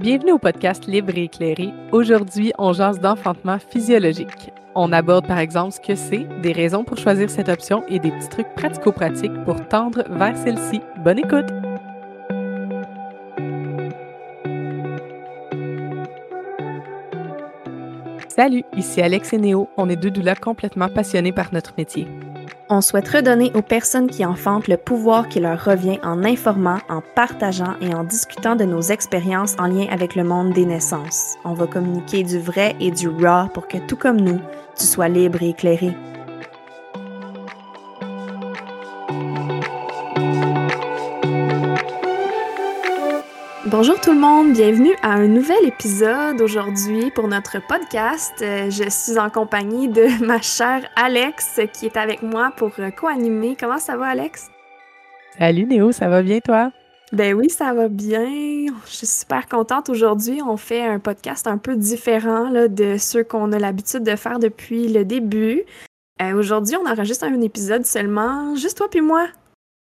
Bienvenue au podcast Libre et éclairé. Aujourd'hui, on jase d'enfantement physiologique. On aborde par exemple ce que c'est, des raisons pour choisir cette option et des petits trucs pratico-pratiques pour tendre vers celle-ci. Bonne écoute! Salut, ici Alex et Néo. On est deux doulas complètement passionnés par notre métier. On souhaite redonner aux personnes qui enfantent le pouvoir qui leur revient en informant, en partageant et en discutant de nos expériences en lien avec le monde des naissances. On va communiquer du vrai et du raw pour que tout comme nous, tu sois libre et éclairé. Bonjour tout le monde, bienvenue à un nouvel épisode aujourd'hui pour notre podcast. Euh, je suis en compagnie de ma chère Alex qui est avec moi pour euh, co-animer. Comment ça va Alex? Salut Néo, ça va bien toi? Ben oui, ça va bien. Je suis super contente. Aujourd'hui, on fait un podcast un peu différent là, de ceux qu'on a l'habitude de faire depuis le début. Euh, aujourd'hui, on enregistre un épisode seulement, juste toi puis moi.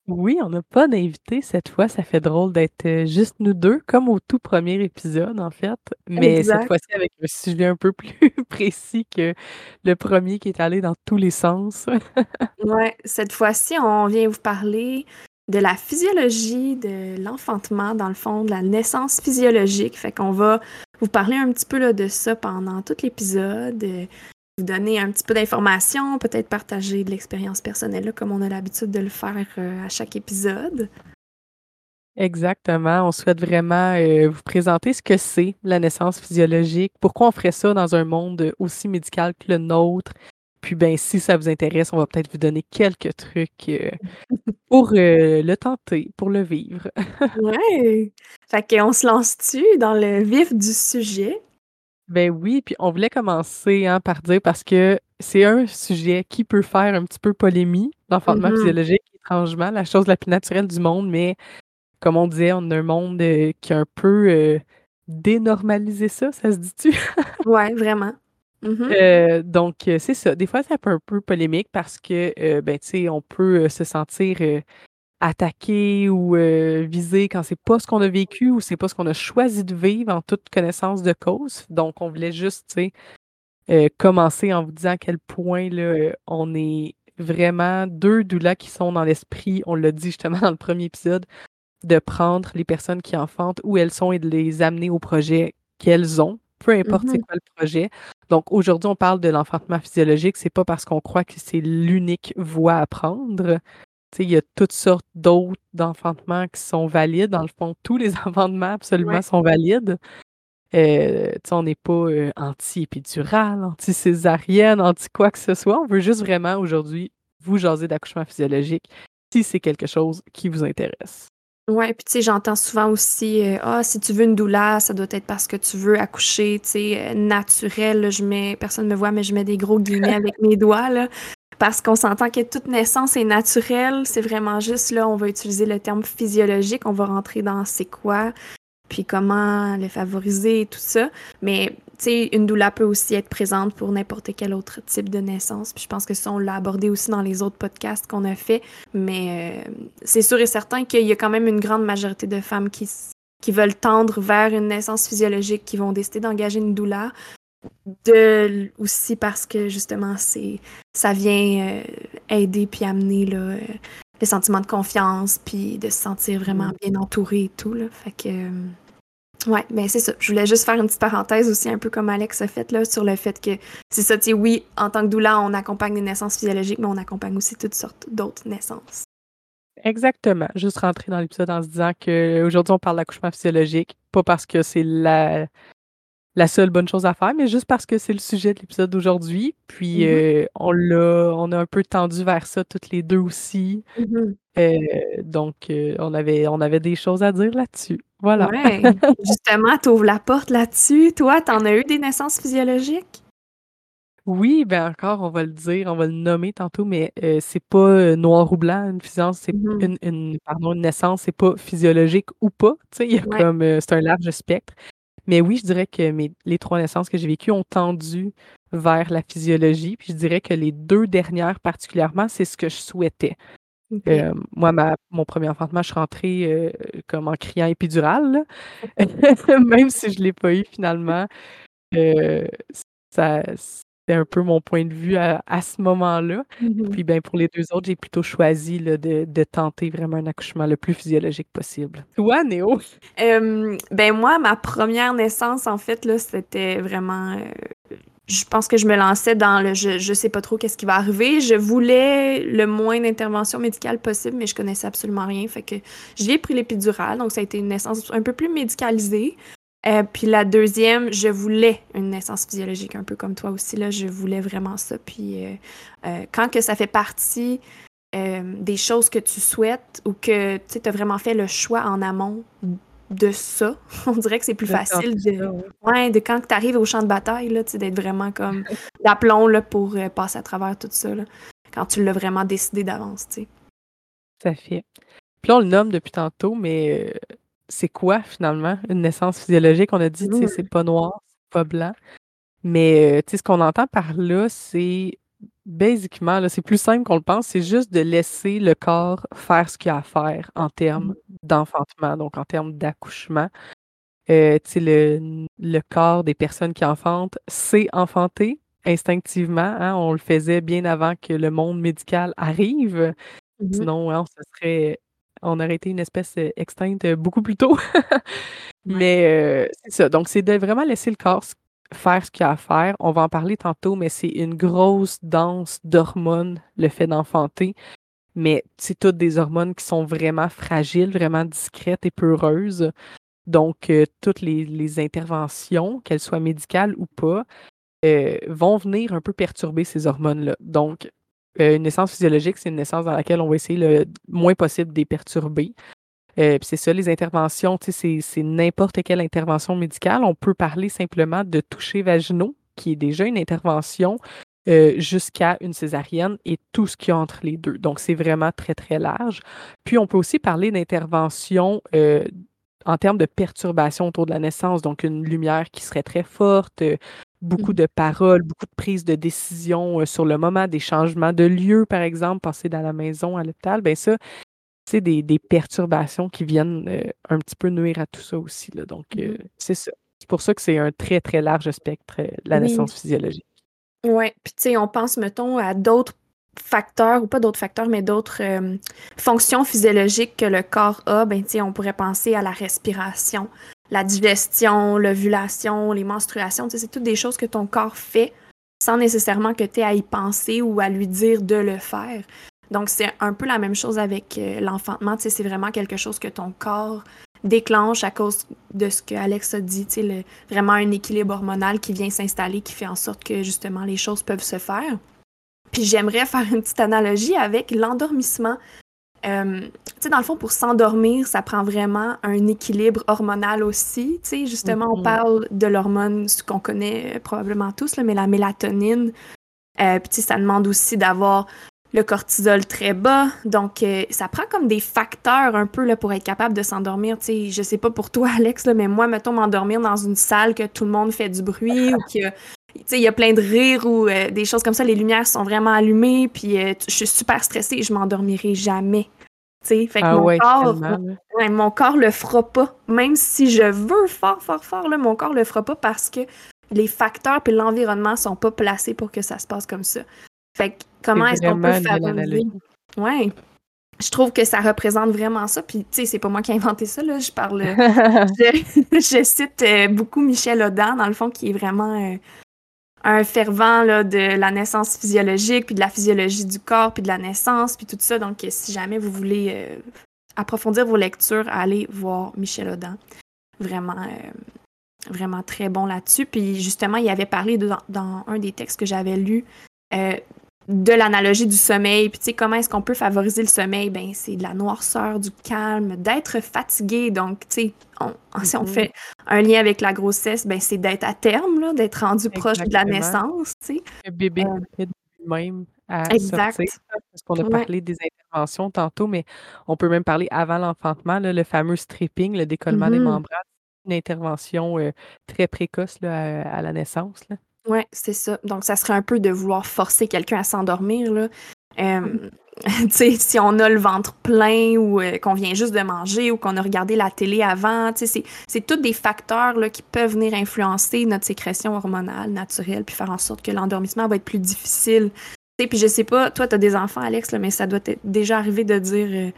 Oui, on n'a pas d'invité cette fois. Ça fait drôle d'être euh, juste nous deux, comme au tout premier épisode, en fait. Mais cette fois-ci, avec un sujet un peu plus précis que le premier qui est allé dans tous les sens. ouais, cette fois-ci, on vient vous parler de la physiologie de l'enfantement, dans le fond, de la naissance physiologique. Fait qu'on va vous parler un petit peu là, de ça pendant tout l'épisode vous donner un petit peu d'informations, peut-être partager de l'expérience personnelle, comme on a l'habitude de le faire euh, à chaque épisode. Exactement. On souhaite vraiment euh, vous présenter ce que c'est la naissance physiologique, pourquoi on ferait ça dans un monde aussi médical que le nôtre. Puis ben si ça vous intéresse, on va peut-être vous donner quelques trucs euh, pour le tenter, pour le vivre. ouais. Fait qu'on se lance-tu dans le vif du sujet? Ben oui, puis on voulait commencer hein, par dire parce que c'est un sujet qui peut faire un petit peu polémique, l'enfantement mm-hmm. physiologique, étrangement, la chose la plus naturelle du monde, mais comme on disait, on a un monde euh, qui a un peu euh, dénormalisé ça, ça se dit-tu? ouais, vraiment. Mm-hmm. Euh, donc, c'est ça. Des fois, c'est un peu polémique parce que, ben, tu sais, on peut se sentir attaquer ou euh, viser quand c'est pas ce qu'on a vécu ou c'est pas ce qu'on a choisi de vivre en toute connaissance de cause. Donc, on voulait juste, euh, commencer en vous disant à quel point là, on est vraiment deux doulas qui sont dans l'esprit, on l'a dit justement dans le premier épisode, de prendre les personnes qui enfantent où elles sont et de les amener au projet qu'elles ont, peu importe c'est mm-hmm. quoi le projet. Donc aujourd'hui, on parle de l'enfantement physiologique, c'est pas parce qu'on croit que c'est l'unique voie à prendre, il y a toutes sortes d'autres d'enfantements qui sont valides. Dans le fond, tous les enfantements absolument sont valides. Euh, on n'est pas euh, anti-épidural, anti-césarienne, anti quoi que ce soit. On veut juste vraiment aujourd'hui vous jaser d'accouchement physiologique si c'est quelque chose qui vous intéresse. Oui, puis tu sais, j'entends souvent aussi euh, Ah, si tu veux une douleur, ça doit être parce que tu veux accoucher, tu sais, naturel. je mets, personne ne me voit, mais je mets des gros guillemets avec mes doigts, là parce qu'on s'entend que toute naissance est naturelle. C'est vraiment juste là, on va utiliser le terme physiologique, on va rentrer dans c'est quoi, puis comment le favoriser et tout ça. Mais tu sais, une douleur peut aussi être présente pour n'importe quel autre type de naissance. Puis je pense que ça, on l'a abordé aussi dans les autres podcasts qu'on a fait. Mais euh, c'est sûr et certain qu'il y a quand même une grande majorité de femmes qui, qui veulent tendre vers une naissance physiologique, qui vont décider d'engager une douleur de aussi parce que justement c'est ça vient euh, aider puis amener là, euh, le sentiment de confiance puis de se sentir vraiment mm. bien entouré et tout là fait que euh, ouais ben c'est ça je voulais juste faire une petite parenthèse aussi un peu comme Alex a fait là sur le fait que c'est ça tu sais oui en tant que doula on accompagne des naissances physiologiques mais on accompagne aussi toutes sortes d'autres naissances Exactement. Juste rentrer dans l'épisode en se disant qu'aujourd'hui, on parle d'accouchement physiologique, pas parce que c'est la, la seule bonne chose à faire, mais juste parce que c'est le sujet de l'épisode d'aujourd'hui. Puis mm-hmm. euh, on l'a, on a un peu tendu vers ça toutes les deux aussi. Mm-hmm. Euh, donc euh, on avait, on avait des choses à dire là-dessus. Voilà. Ouais. Justement, tu ouvres la porte là-dessus. Toi, tu en as eu des naissances physiologiques? Oui, ben encore, on va le dire, on va le nommer tantôt, mais c'est pas noir ou blanc, une naissance, c'est mm-hmm. une, pardon, une naissance, c'est pas physiologique ou pas. Tu sais, il y a comme c'est un large spectre. Mais oui, je dirais que mes, les trois naissances que j'ai vécues ont tendu vers la physiologie. Puis je dirais que les deux dernières particulièrement, c'est ce que je souhaitais. moi, ma mon premier enfantement, je suis rentrée, comme en criant épidural même si je l'ai pas eu finalement. ça c'est un peu mon point de vue à ce moment-là. Mmh Puis, ben, pour les deux autres, j'ai plutôt choisi, là, de de tenter vraiment un accouchement le plus physiologique possible. Toi, Néo? ben, moi, ma première naissance, en fait, là, c'était vraiment, je pense que je me lançais dans le je, je sais pas trop qu'est-ce qui va arriver. Je voulais le moins d'intervention médicale possible, mais je connaissais absolument rien. Fait que j'ai pris l'épidurale, donc ça a été une naissance un peu plus médicalisée. Euh, puis la deuxième, je voulais une naissance physiologique, un peu comme toi aussi. Là, je voulais vraiment ça. Puis euh, euh, quand que ça fait partie des choses que tu souhaites ou que tu as vraiment fait le choix en amont de ça. On dirait que c'est plus facile de, ouais, de quand tu arrives au champ de bataille, d'être vraiment comme d'aplomb là, pour passer à travers tout ça. Là, quand tu l'as vraiment décidé d'avance. Ça fait. Puis là, on le nomme depuis tantôt, mais c'est quoi finalement une naissance physiologique? On a dit, sais, c'est pas noir, c'est pas blanc. Mais euh, ce qu'on entend par là, c'est Basiquement, c'est plus simple qu'on le pense, c'est juste de laisser le corps faire ce qu'il a à faire en termes mmh. d'enfantement, donc en termes d'accouchement. Euh, le, le corps des personnes qui enfantent sait enfanter instinctivement. Hein, on le faisait bien avant que le monde médical arrive. Mmh Sinon, hein, on serait on aurait été une espèce extincte beaucoup plus tôt. Mais euh, c'est ça. Donc, c'est de vraiment laisser le corps faire ce qu'il y a à faire. On va en parler tantôt, mais c'est une grosse danse d'hormones, le fait d'enfanter. Mais c'est toutes des hormones qui sont vraiment fragiles, vraiment discrètes et peureuses. Donc, euh, toutes les, interventions, qu'elles soient médicales ou pas, euh, vont venir un peu perturber ces hormones-là. Donc, euh, une naissance physiologique, c'est une naissance dans laquelle on va essayer le moins possible de les perturber. Euh, c'est ça, les interventions, c'est n'importe quelle intervention médicale. On peut parler simplement de toucher vaginaux, qui est déjà une intervention, euh, jusqu'à une césarienne et tout ce qui y entre les deux. Donc, c'est vraiment très, très large. Puis, on peut aussi parler d'intervention en termes de perturbation autour de la naissance, donc une lumière qui serait très forte, beaucoup mmh. de paroles, beaucoup de prises de décision sur le moment, des changements de lieu, par exemple, passer dans la maison à l'hôpital, bien ça, des, des, perturbations qui viennent euh, un petit peu nuire à tout ça aussi. Là. Donc, euh, mmh c'est ça. C'est pour ça que c'est un très, très large spectre, la naissance physiologique. Oui, puis tu sais, on pense, mettons, à d'autres facteurs, ou pas d'autres facteurs, mais d'autres fonctions physiologiques que le corps a. Ben, tu sais, on pourrait penser à la respiration, la digestion, l'ovulation, les menstruations. C'est toutes des choses que ton corps fait sans nécessairement que tu aies à y penser ou à lui dire de le faire. Donc, c'est un peu la même chose avec euh, l'enfantement. C'est vraiment quelque chose que ton corps déclenche à cause de ce que Alex a dit, sais, vraiment un équilibre hormonal qui vient s'installer, qui fait en sorte que justement les choses peuvent se faire. Puis j'aimerais faire une petite analogie avec l'endormissement. Euh, tu sais, dans le fond, pour s'endormir, ça prend vraiment un équilibre hormonal aussi. Tu sais, justement, on mm-hmm. parle de l'hormone, qu'on connaît euh, probablement tous, là, mais la mélatonine. Euh, puis, tu sais, ça demande aussi d'avoir le cortisol très bas. Donc, ça prend comme des facteurs un peu là, pour être capable de s'endormir. Tu sais, je sais pas pour toi, Alex, là, mais moi, mettons, m'endormir dans une salle que tout le monde fait du bruit ou que. il y a plein de rires ou euh, des choses comme ça, les lumières sont vraiment allumées, puis euh, je suis super stressée et je m'endormirai jamais. Fait que ah mon, corps, mon corps le fera pas. Même si je veux fort, fort, fort, là, mon corps le fera pas parce que les facteurs et l'environnement sont pas placés pour que ça se passe comme ça. Fait que comment est-ce qu'on peut favoriser? Ouais. Je trouve que ça représente vraiment ça. Puis, tu sais, c'est pas moi qui ai inventé ça, là. Je parle. je, cite euh, beaucoup Michel Audin, dans le fond, qui est vraiment euh, un fervent là, de la naissance physiologique, puis de la physiologie du corps, puis de la naissance, puis tout ça. Donc, si jamais vous voulez euh, approfondir vos lectures, allez voir Michel Audin. Vraiment, vraiment très bon là-dessus. Puis, justement, il avait parlé dans un des textes que j'avais lu de l'analogie du sommeil. Puis, tu sais, comment est-ce qu'on peut favoriser le sommeil? Ben, c'est de la noirceur, du calme, d'être fatigué. Donc, tu sais, si on mm-hmm. fait un lien avec la grossesse, ben, c'est d'être à terme, d'être rendu proche de la naissance, tu sais. Le bébé euh, lui-même à exact. sortir. Parce qu'on a parlé des interventions tantôt, mais on peut même parler avant l'enfantement, le fameux stripping, le décollement des mm-hmm. membranes. Une intervention euh, très précoce là, à, la naissance. Là. Ouais, c'est ça. Donc, ça serait un peu de vouloir forcer quelqu'un à s'endormir, là. Mmh. si on a le ventre plein ou euh, qu'on vient juste de manger ou qu'on a regardé la télé avant, c'est tous des facteurs là, qui peuvent venir influencer notre sécrétion hormonale naturelle puis faire en sorte que l'endormissement va être plus difficile. Puis je sais pas, toi, tu as des enfants, Alex, là, mais ça doit être déjà arrivé de dire euh,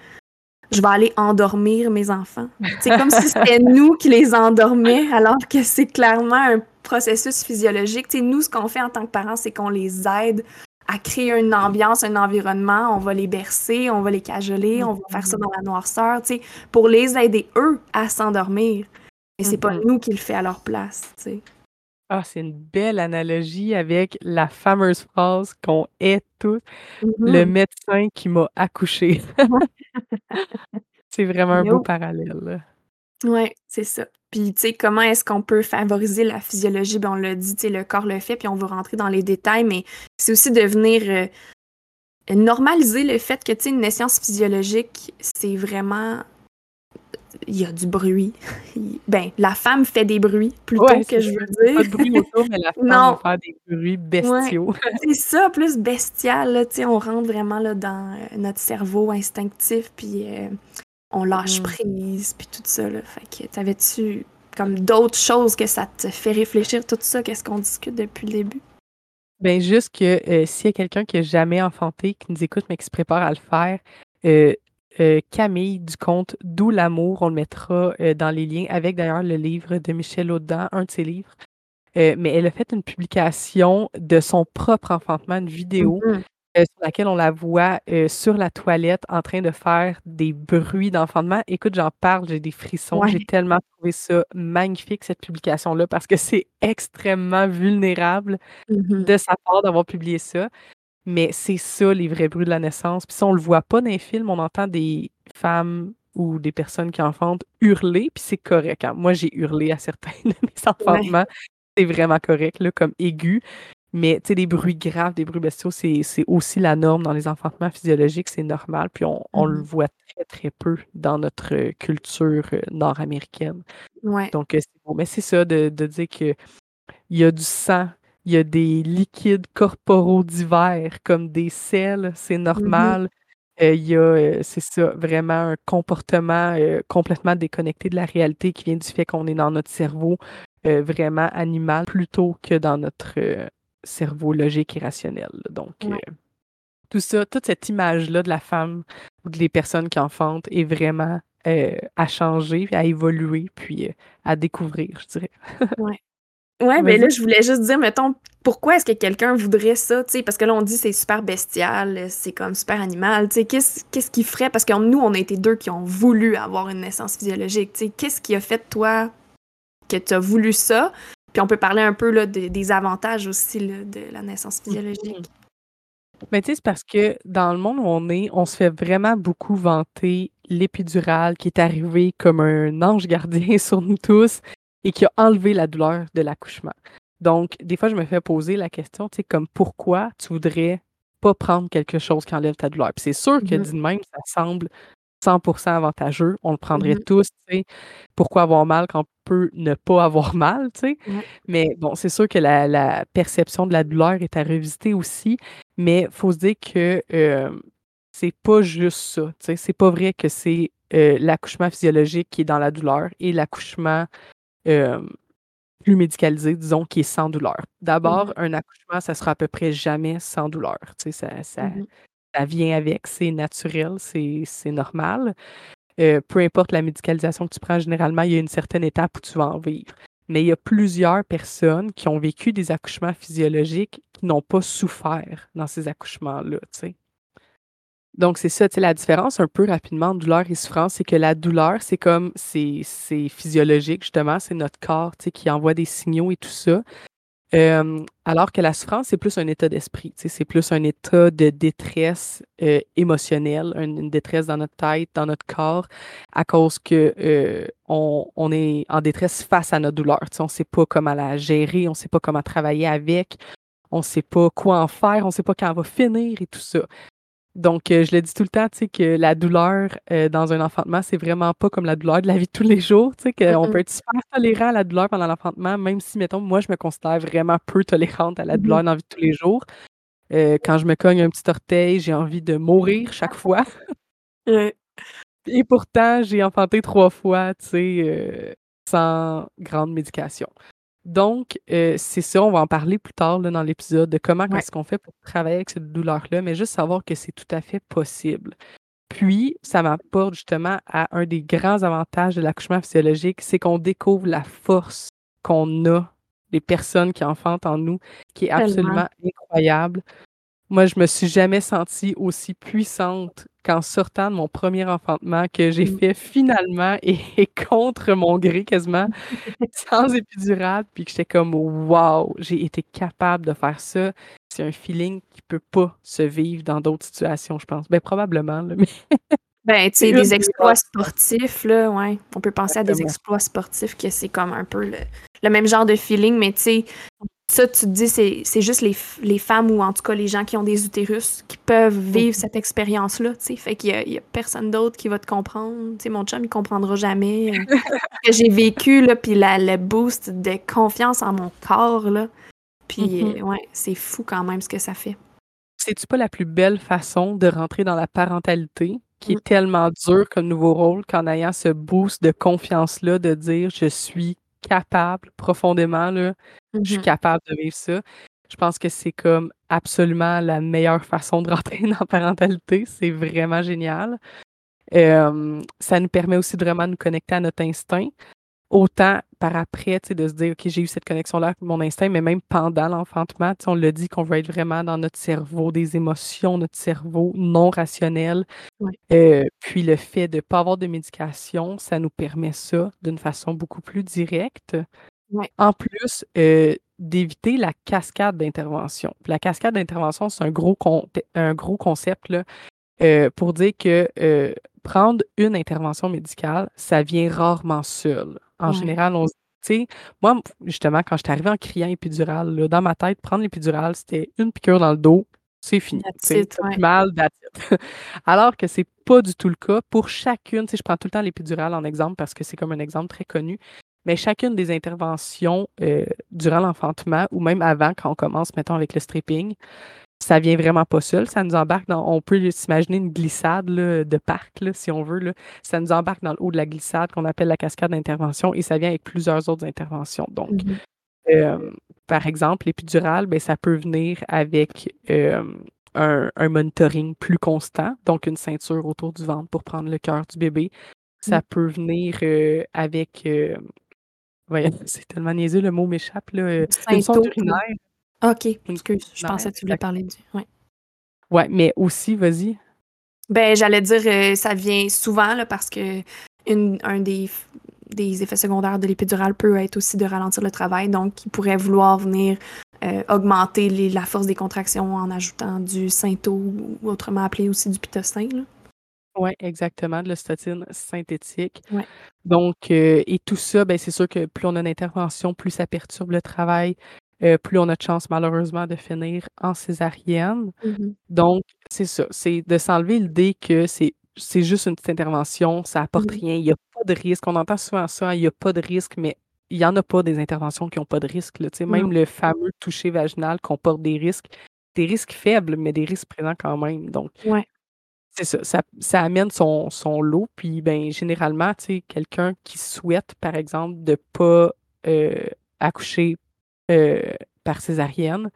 je vais aller endormir mes enfants. C'est comme si c'était nous qui les endormions, alors que c'est clairement un processus physiologique. sais, nous, ce qu'on fait en tant que parents, c'est qu'on les aide à créer une ambiance, un environnement. On va les bercer, on va les cajoler, on va faire ça dans la noirceur, pour les aider, eux, à s'endormir. Et c'est pas mm-hmm. nous qui le fait à leur place, tu sais. Ah, c'est une belle analogie avec la fameuse phrase qu'on est tous le mm-hmm. médecin qui m'a accouché. c'est vraiment un beau parallèle. Oui, c'est ça. Puis, tu sais, comment est-ce qu'on peut favoriser la physiologie? Ben, on l'a dit, tu sais, le corps le fait, puis on va rentrer dans les détails, mais c'est aussi de venir euh, normaliser le fait que, tu sais, une naissance physiologique, c'est vraiment il y a du bruit. Ben, la femme fait des bruits, plutôt que je veux dire. Pas de bruit autour, mais la femme va faire des bruits bestiaux. c'est ça, plus bestial, là, on rentre vraiment là, dans euh, notre cerveau instinctif, puis euh, on lâche mm. prise, puis tout ça, là. Fait que t'avais-tu comme d'autres choses que ça te fait réfléchir, tout ça, qu'est-ce qu'on discute depuis le début? Ben juste que euh, s'il y a quelqu'un qui n'a jamais enfanté, qui nous écoute, mais qui se prépare à le faire, euh, euh, Camille du conte D'où l'amour. On le mettra dans les liens avec d'ailleurs le livre de Michel Audin, un de ses livres. Mais elle a fait une publication de son propre enfantement, une vidéo mm-hmm. sur laquelle on la voit sur la toilette en train de faire des bruits d'enfantement. Écoute, j'en parle, j'ai des frissons. J'ai tellement trouvé ça magnifique, cette publication-là, parce que c'est extrêmement vulnérable mm-hmm. de sa part d'avoir publié ça. Mais c'est ça, les vrais bruits de la naissance. Puis ça, on le voit pas dans les films, on entend des femmes ou des personnes qui enfantent hurler, puis c'est correct. Hein. Moi, j'ai hurlé à certains de mes enfantements. C'est vraiment correct, là, comme aigu. Mais, tu sais, des bruits graves, des bruits bestiaux, c'est aussi la norme dans les enfantements physiologiques, c'est normal. Puis on, le mmh voit très, très peu dans notre culture euh, nord-américaine. Ouais. Donc, euh, c'est bon. Mais c'est ça, de, de dire qu'il y a du sang il y a des liquides corporaux divers comme des sels, c'est mmh normal. Euh, il y a, euh, c'est ça, vraiment un comportement euh, complètement déconnecté de la réalité qui vient du fait qu'on est dans notre cerveau vraiment animal plutôt que dans notre cerveau logique et rationnel. Donc, tout ça, toute cette image-là de la femme ou des personnes qui enfantent est vraiment à changer, à évoluer, puis à découvrir, je dirais. ouais. Ouais, mais là, je voulais juste dire, mettons, pourquoi est-ce que quelqu'un voudrait ça, tu sais, parce que là, on dit c'est super bestial, c'est comme super animal, tu sais, qu'est-ce, qu'est-ce qui ferait, parce que nous, on a été deux qui ont voulu avoir une naissance physiologique, tu sais, qu'est-ce qui a fait, toi, que tu as voulu ça? Puis on peut parler un peu là, des avantages aussi là, de la naissance physiologique. Mais tu sais, c'est parce que dans le monde où on est, on se fait vraiment beaucoup vanter l'épidurale qui est arrivé comme un ange gardien sur nous tous, et qui a enlevé la douleur de l'accouchement. Donc, des fois, je me fais poser la question, tu sais, comme pourquoi tu voudrais pas prendre quelque chose qui enlève ta douleur? Puis c'est sûr que, mmh même, ça semble 100% avantageux. On le prendrait mmh tous, tu sais. Pourquoi avoir mal quand on peut ne pas avoir mal, tu sais? Mais bon, c'est sûr que la, perception de la douleur est à revisiter aussi. Mais il faut se dire que euh, c'est pas juste ça, tu sais. C'est pas vrai que c'est euh, l'accouchement physiologique qui est dans la douleur et l'accouchement euh, plus médicalisé, disons, qui est sans douleur. D'abord, mmh un accouchement, ça sera à peu près jamais sans douleur. Tu sais, ça, ça, mmh ça vient avec, c'est naturel, c'est normal. Euh, peu importe la médicalisation que tu prends, généralement, il y a une certaine étape où tu vas en vivre. Mais il y a plusieurs personnes qui ont vécu des accouchements physiologiques qui n'ont pas souffert dans ces accouchements-là. Donc, c'est ça, la différence un peu rapidement douleur et souffrance, c'est que la douleur, c'est comme, c'est physiologique, justement, c'est notre corps, qui envoie des signaux et tout ça. Alors que la souffrance, c'est plus un état d'esprit, c'est plus un état de détresse euh, émotionnelle, une, détresse dans notre tête, dans notre corps, à cause que euh, on, on, est en détresse face à notre douleur. On ne sait pas comment la gérer, on ne sait pas comment travailler avec, on ne sait pas quoi en faire, on ne sait pas quand elle va finir et tout ça. Donc, euh, je le dis tout le temps, tu sais, que la douleur euh, dans un enfantement, c'est vraiment pas comme la douleur de la vie de tous les jours, tu sais, qu'on peut être super tolérant à la douleur pendant l'enfantement, même si, mettons, moi, je me considère vraiment peu tolérante à la mmh douleur dans la vie de tous les jours. Euh, quand je me cogne un petit orteil, j'ai envie de mourir chaque fois. Et pourtant, j'ai enfanté trois fois, tu sais, sans grande médication. Donc, c'est ça, on va en parler plus tard dans l'épisode de comment est-ce qu'on fait pour travailler avec cette douleur-là, mais juste savoir que c'est tout à fait possible. Puis, ça m'apporte justement à un des grands avantages de l'accouchement physiologique, c'est qu'on découvre la force qu'on a, les personnes qui enfantent en nous, qui est absolument incroyable. Moi, je me suis jamais sentie aussi puissante qu'en sortant de mon premier enfantement que j'ai mmh. fait finalement et, contre mon gré quasiment, sans épidural, puis que j'étais comme wow, j'ai été capable de faire ça. C'est un feeling qui peut pas se vivre dans d'autres situations, je pense. Ben probablement, mais Ben, tu sais, des exploits sportifs, là, ouais. On peut penser à des exploits sportifs que c'est comme un peu le, même genre de feeling, mais tu sais, ça, tu te dis, c'est juste les, les, femmes ou en tout cas les gens qui ont des utérus qui peuvent vivre cette expérience-là. Fait qu'il y, a personne d'autre qui va te comprendre. Mon chum, il comprendra jamais euh, que j'ai vécu, puis le boost de confiance en mon corps, là. Puis, mm-hmm. euh, ouais, c'est fou quand même ce que ça fait. C'est-tu pas la plus belle façon de rentrer dans la parentalité? qui est mmh. tellement dur comme nouveau rôle qu'en ayant ce boost de confiance-là, de dire je suis capable profondément, là, je suis mmh capable de vivre ça. Je pense que c'est comme absolument la meilleure façon de rentrer dans la parentalité. C'est vraiment génial. ça nous permet aussi de vraiment nous connecter à notre instinct autant par après, de se dire, OK, j'ai eu cette connexion-là avec mon instinct, mais même pendant l'enfantement, on le dit qu'on veut être vraiment dans notre cerveau, des émotions, notre cerveau non rationnel. Euh, puis le fait de ne pas avoir de médication, ça nous permet ça d'une façon beaucoup plus directe. En plus, euh, d'éviter la cascade d'intervention. La cascade d'intervention, c'est un gros, un gros concept là, euh, pour dire que prendre une intervention médicale, ça vient rarement seul. En général, on tu sais, moi, justement, quand j'étais arrivée en criant épidural, là, dans ma tête, prendre l'épidural, c'était une piqûre dans le dos, c'est fini. C'est mal, Alors que c'est pas du tout le cas. Pour chacune, je prends tout le temps l'épidural en exemple parce que c'est comme un exemple très connu, mais chacune des interventions euh, durant l'enfantement ou même avant, quand on commence, mettons, avec le stripping, ça vient vraiment pas seul. Ça nous embarque dans, on peut s'imaginer une glissade de parc, si on veut. Là. Ça nous embarque dans le haut de la glissade qu'on appelle la cascade d'intervention et ça vient avec plusieurs autres interventions. Donc, mmh euh, par exemple, l'épidural, ben, ça peut venir avec euh, un, monitoring plus constant, donc une ceinture autour du ventre pour prendre le cœur du bébé. Ça mmh. peut venir euh, avec. c'est tellement niaiseux, le mot m'échappe. Une sonde urinaire. OK, excuse, je pensais que tu voulais parler du. Ouais. Ouais, mais aussi, vas-y. Ben, j'allais dire, euh, ça vient souvent là, parce que une, un des, des effets secondaires de l'épidurale peut être aussi de ralentir le travail, donc il pourrait vouloir venir euh, augmenter la force des contractions en ajoutant du synto ou autrement appelé aussi du pitocin. Oui, exactement, de l'ostatine synthétique. Ouais. Donc, euh, et tout ça, ben, c'est sûr que plus on a d'intervention, plus ça perturbe le travail, euh, plus on a de chance malheureusement de finir en césarienne. Mmh Donc, c'est ça, c'est de s'enlever l'idée que c'est c'est juste une petite intervention, ça apporte mmh rien, il n'y a pas de risque. On entend souvent ça, il n'y a pas de risque, mais il n'y en a pas des interventions qui n'ont pas de risque. Là. Même le fameux toucher vaginal comporte des risques, des risques faibles, mais des risques présents quand même. Donc, c'est ça, ça, amène son, son lot. Puis, ben, généralement, quelqu'un qui souhaite, par exemple, de ne pas euh, accoucher euh, par césarienne,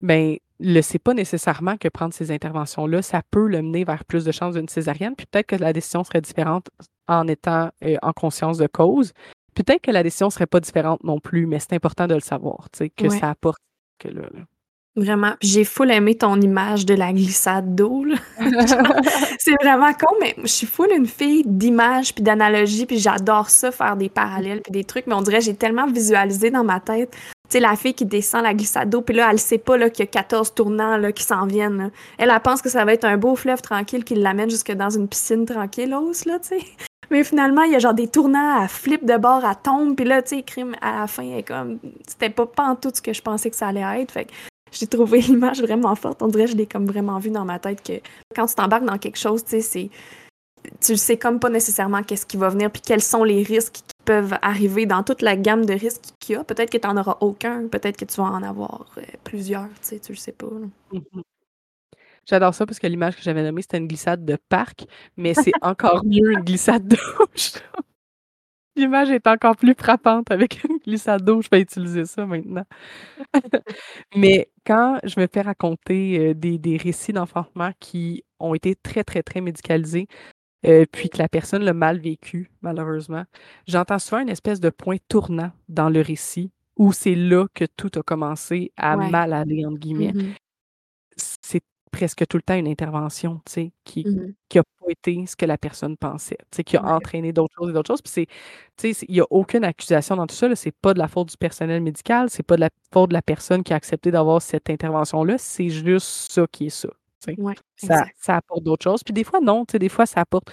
ben, le sait pas nécessairement que prendre ces interventions-là, ça peut le mener vers plus de chances d'une césarienne. Puis peut-être que la décision serait différente en étant euh, en conscience de cause. Peut-être que la décision serait pas différente non plus, mais c'est important de le savoir, tu sais, que ça apporte que là. Vraiment. J'ai full aimé ton image de la glissade d'eau. c'est vraiment con, mais je suis full une fille d'image puis d'analogie, puis j'adore ça, faire des parallèles puis des trucs. Mais on dirait que j'ai tellement visualisé dans ma tête sais, la fille qui descend la glissade d'eau, puis là, elle sait pas qu'il y a 14 tournants là, qui s'en viennent. Elle, elle pense que ça va être un beau fleuve tranquille qui l'amène jusque dans une piscine tranquille, là, tu sais. Mais finalement, il y a genre des tournants, à flip de bord, à tombe, puis là, tu sais, crime, à la fin, elle comme... C'était pas, tout ce que je pensais que ça allait être, fait que j'ai trouvé l'image vraiment forte. On dirait que je l'ai comme vraiment vu dans ma tête que quand tu t'embarques dans quelque chose, tu sais, c'est tu sais comme pas nécessairement qu'est-ce qui va venir, puis quels sont les risques qui peuvent arriver dans toute la gamme de risques qu'il y a. Peut-être que tu n'en auras aucun, peut-être que tu vas en avoir euh, plusieurs, tu sais, tu le sais pas. Mm-hmm. J'adore ça parce que l'image que j'avais nommée, c'était une glissade de parc, mais c'est encore mieux une glissade d'eau. L'image est encore plus frappante avec une glissade d'eau. Je vais utiliser ça maintenant. mais quand je me fais raconter euh, des, des récits d'enfantement qui ont été très, très, très médicalisés, euh, puis que la personne l'a mal vécu, malheureusement, j'entends souvent une espèce de point tournant dans le récit où c'est là que tout a commencé à mal aller, entre guillemets. Mmh c'est presque tout le temps une intervention, tu sais, qui n'a mmh pas été ce que la personne pensait, tu sais, qui a entraîné d'autres choses et d'autres choses. Puis c'est, tu sais, il n'y a aucune accusation dans tout ça. C'est pas de la faute du personnel médical, c'est pas de la faute de la personne qui a accepté d'avoir cette intervention-là. C'est juste ça qui est ça. Ça, ça, apporte d'autres choses. Puis des fois, non, des fois, ça apporte,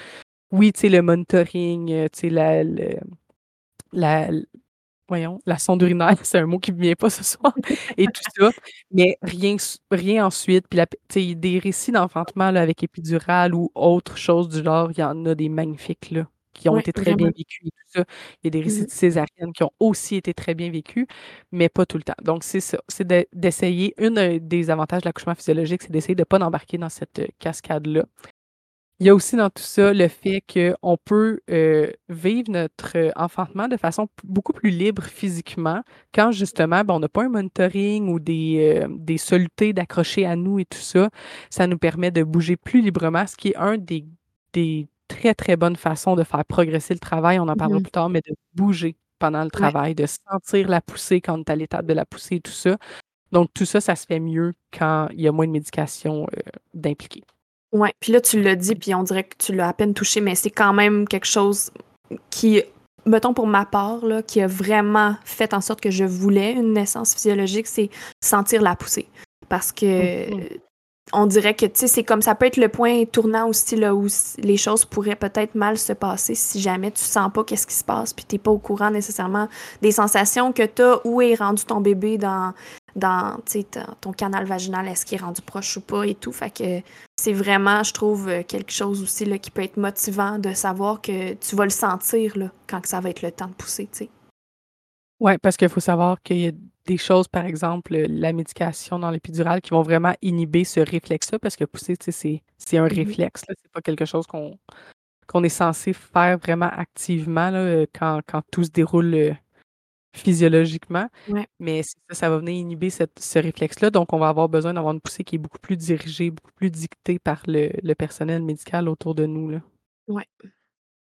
oui, tu sais, le monitoring, euh, tu sais, la, la, voyons, la sonde urinaire, c'est un mot qui ne vient pas ce soir, et tout ça, mais rien, rien ensuite. Puis, la, des récits d'enfantement avec épidural ou autre chose du genre, il y en a des magnifiques, là, qui ont été très bien vécus et tout ça. Il y a des récits mmh de césarienne qui ont aussi été très bien vécus, mais pas tout le temps. Donc, c'est ça, c'est d'essayer, une des avantages de l'accouchement physiologique, c'est d'essayer de ne pas embarquer dans cette cascade-là. Il y a aussi dans tout ça le fait qu'on peut euh, vivre notre enfantement de façon beaucoup plus libre physiquement quand justement ben, on n'a pas un monitoring ou des, euh, des solutés d'accrocher à nous et tout ça. Ça nous permet de bouger plus librement, ce qui est un des, des très, très bonnes façons de faire progresser le travail. On en parlera mmh plus tard, mais de bouger pendant le travail, de sentir la poussée quand on est à l'étape de la poussée et tout ça. Donc, tout ça, ça se fait mieux quand il y a moins de médication d'impliquer. Ouais, puis là, tu l'as dit, puis on dirait que tu l'as à peine touché, mais c'est quand même quelque chose qui, mettons pour ma part, là, qui a vraiment fait en sorte que je voulais une naissance physiologique, c'est sentir la poussée. Parce que mm-hmm. On dirait que, tu sais, c'est comme ça peut être le point tournant aussi, là, où les choses pourraient peut-être mal se passer si jamais tu sens pas qu'est-ce qui se passe, puis t'es pas au courant nécessairement des sensations que tu as, où est rendu ton bébé dans, dans ton canal vaginal, est-ce qu'il est rendu proche ou pas et tout. Fait que c'est vraiment, je trouve, euh, quelque chose aussi là, qui peut être motivant de savoir que tu vas le sentir là, quand ça va être le temps de pousser. Oui, parce qu'il faut savoir qu'il y a des choses, par exemple, la médication dans l'épidural qui vont vraiment inhiber ce réflexe-là, parce que pousser, c'est, c'est un mm-hmm. réflexe, c'est pas quelque chose qu'on, qu'on est censé faire vraiment activement là, quand, quand tout se déroule euh, physiologiquement. Mais ça, ça va venir inhiber ce réflexe-là. Donc, on va avoir besoin d'avoir une poussée qui est beaucoup plus dirigée, beaucoup plus dictée par le, personnel médical autour de nous. Oui.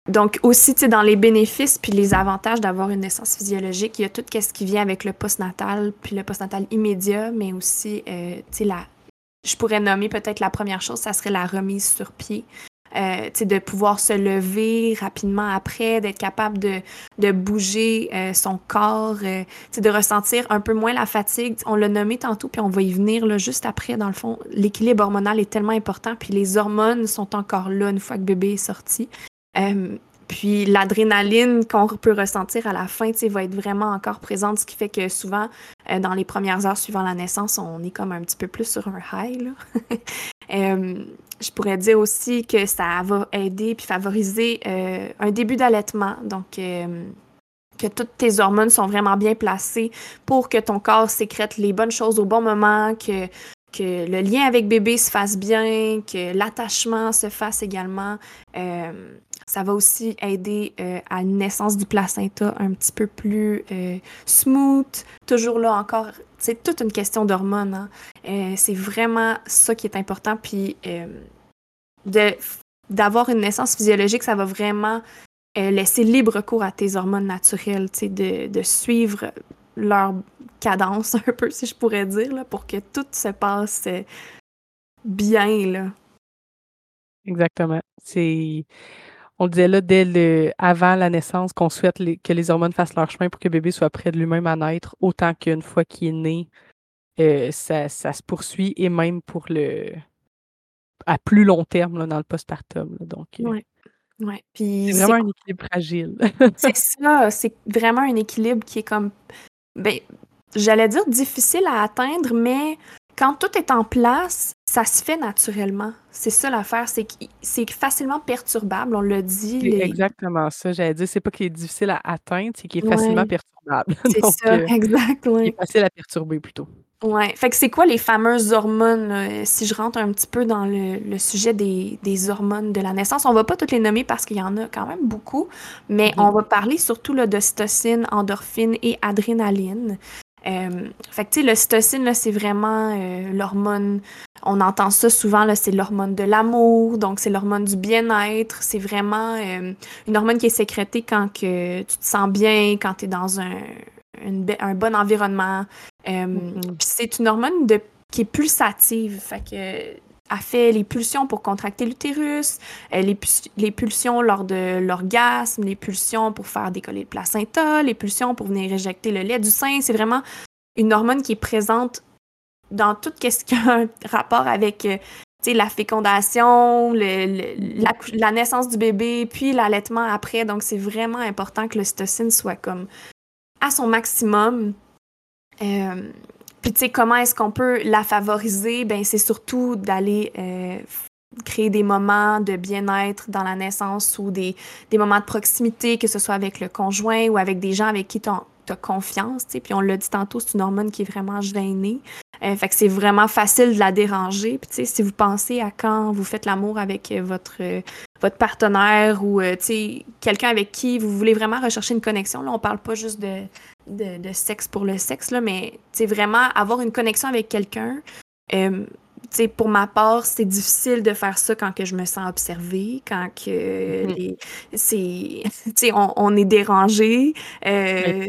Donc, aussi, dans les bénéfices puis les avantages d'avoir une naissance physiologique, il y a tout ce qui vient avec le postnatal, puis le postnatal immédiat, mais aussi, euh, tu sais, la, je pourrais nommer peut-être la première chose, ça serait la remise sur pied. Euh, de pouvoir se lever rapidement après, d'être capable de, de bouger euh, son corps, euh, de ressentir un peu moins la fatigue. On l'a nommé tantôt, puis on va y venir là, juste après. Dans le fond, l'équilibre hormonal est tellement important, puis les hormones sont encore là une fois que bébé est sorti. Puis l'adrénaline qu'on peut ressentir à la fin, va être vraiment encore présente, ce qui fait que souvent, dans les premières heures suivant la naissance, on est comme un petit peu plus sur un high. Là. je pourrais dire aussi que ça va aider puis favoriser euh, un début d'allaitement. Donc, euh, que toutes tes hormones sont vraiment bien placées pour que ton corps sécrète les bonnes choses au bon moment, que, que le lien avec bébé se fasse bien, que l'attachement se fasse également. Euh, ça va aussi aider à une naissance du placenta un petit peu plus smooth. Toujours là encore, c'est toute une question d'hormones. Hein. c'est vraiment ça qui est important. Puis d'avoir une naissance physiologique, ça va vraiment euh, laisser libre cours à tes hormones naturelles, de, de suivre leur cadence un peu, si je pourrais dire, là, pour que tout se passe euh, bien. Là. Exactement. C'est on le disait là dès le, avant la naissance qu'on souhaite que les hormones fassent leur chemin pour que le bébé soit prêt de lui-même à naître, autant qu'une fois qu'il est né, euh, ça, ça, se poursuit et même pour le, à plus long terme là, dans le postpartum. donc, euh, c'est vraiment un équilibre fragile. c'est ça, c'est vraiment un équilibre qui est comme, ben, j'allais dire difficile à atteindre, mais quand tout est en place, ça se fait naturellement. C'est ça l'affaire, c'est c'est facilement perturbable, on l'a dit. C'est exactement ça, j'allais dire, c'est pas qu'il est difficile à atteindre, c'est qu'il est facilement perturbable. C'est ça, euh, exact, Il est facile à perturber plutôt. Ouais. Fait que c'est quoi les fameuses hormones? Si je rentre un petit peu dans le, sujet des, hormones de la naissance, on va pas toutes les nommer parce qu'il y en a quand même beaucoup, mais on va parler surtout d'ocytocine, endorphine et adrénaline. Euh, fait que, tu sais, l'ocytocine, c'est vraiment euh, l'hormone, on entend ça souvent, c'est l'hormone de l'amour, donc c'est l'hormone du bien-être. C'est vraiment euh, une hormone qui est sécrétée quand que tu te sens bien, quand tu es dans un, un bon environnement. Mm-hmm. c'est une hormone de, qui est pulsative, fait que a fait les pulsions pour contracter l'utérus, les, les, pulsions lors de l'orgasme, les pulsions pour faire décoller le placenta, les pulsions pour venir éjecter le lait du sein. C'est vraiment une hormone qui est présente dans tout ce qui a un rapport avec euh, la fécondation, le, la, naissance du bébé, puis l'allaitement après. Donc, c'est vraiment important que l'ocytocine soit comme à son maximum. Euh, puis, tu sais, comment est-ce qu'on peut la favoriser? Ben, c'est surtout d'aller euh, créer des moments de bien-être dans la naissance ou des, des, moments de proximité, que ce soit avec le conjoint ou avec des gens avec qui tu as confiance. sais. Puis, on l'a dit tantôt, c'est une hormone qui est vraiment gênée. Euh, fait que c'est vraiment facile de la déranger. Puis, si vous pensez à quand vous faites l'amour avec votre, votre partenaire ou, tu sais, quelqu'un avec qui vous voulez vraiment rechercher une connexion, là, on parle pas juste de de, sexe pour le sexe, là, mais vraiment avoir une connexion avec quelqu'un. Euh, pour ma part, c'est difficile de faire ça quand que je me sens observée, quand que mm-hmm. c'est, on, on, est dérangé. Euh,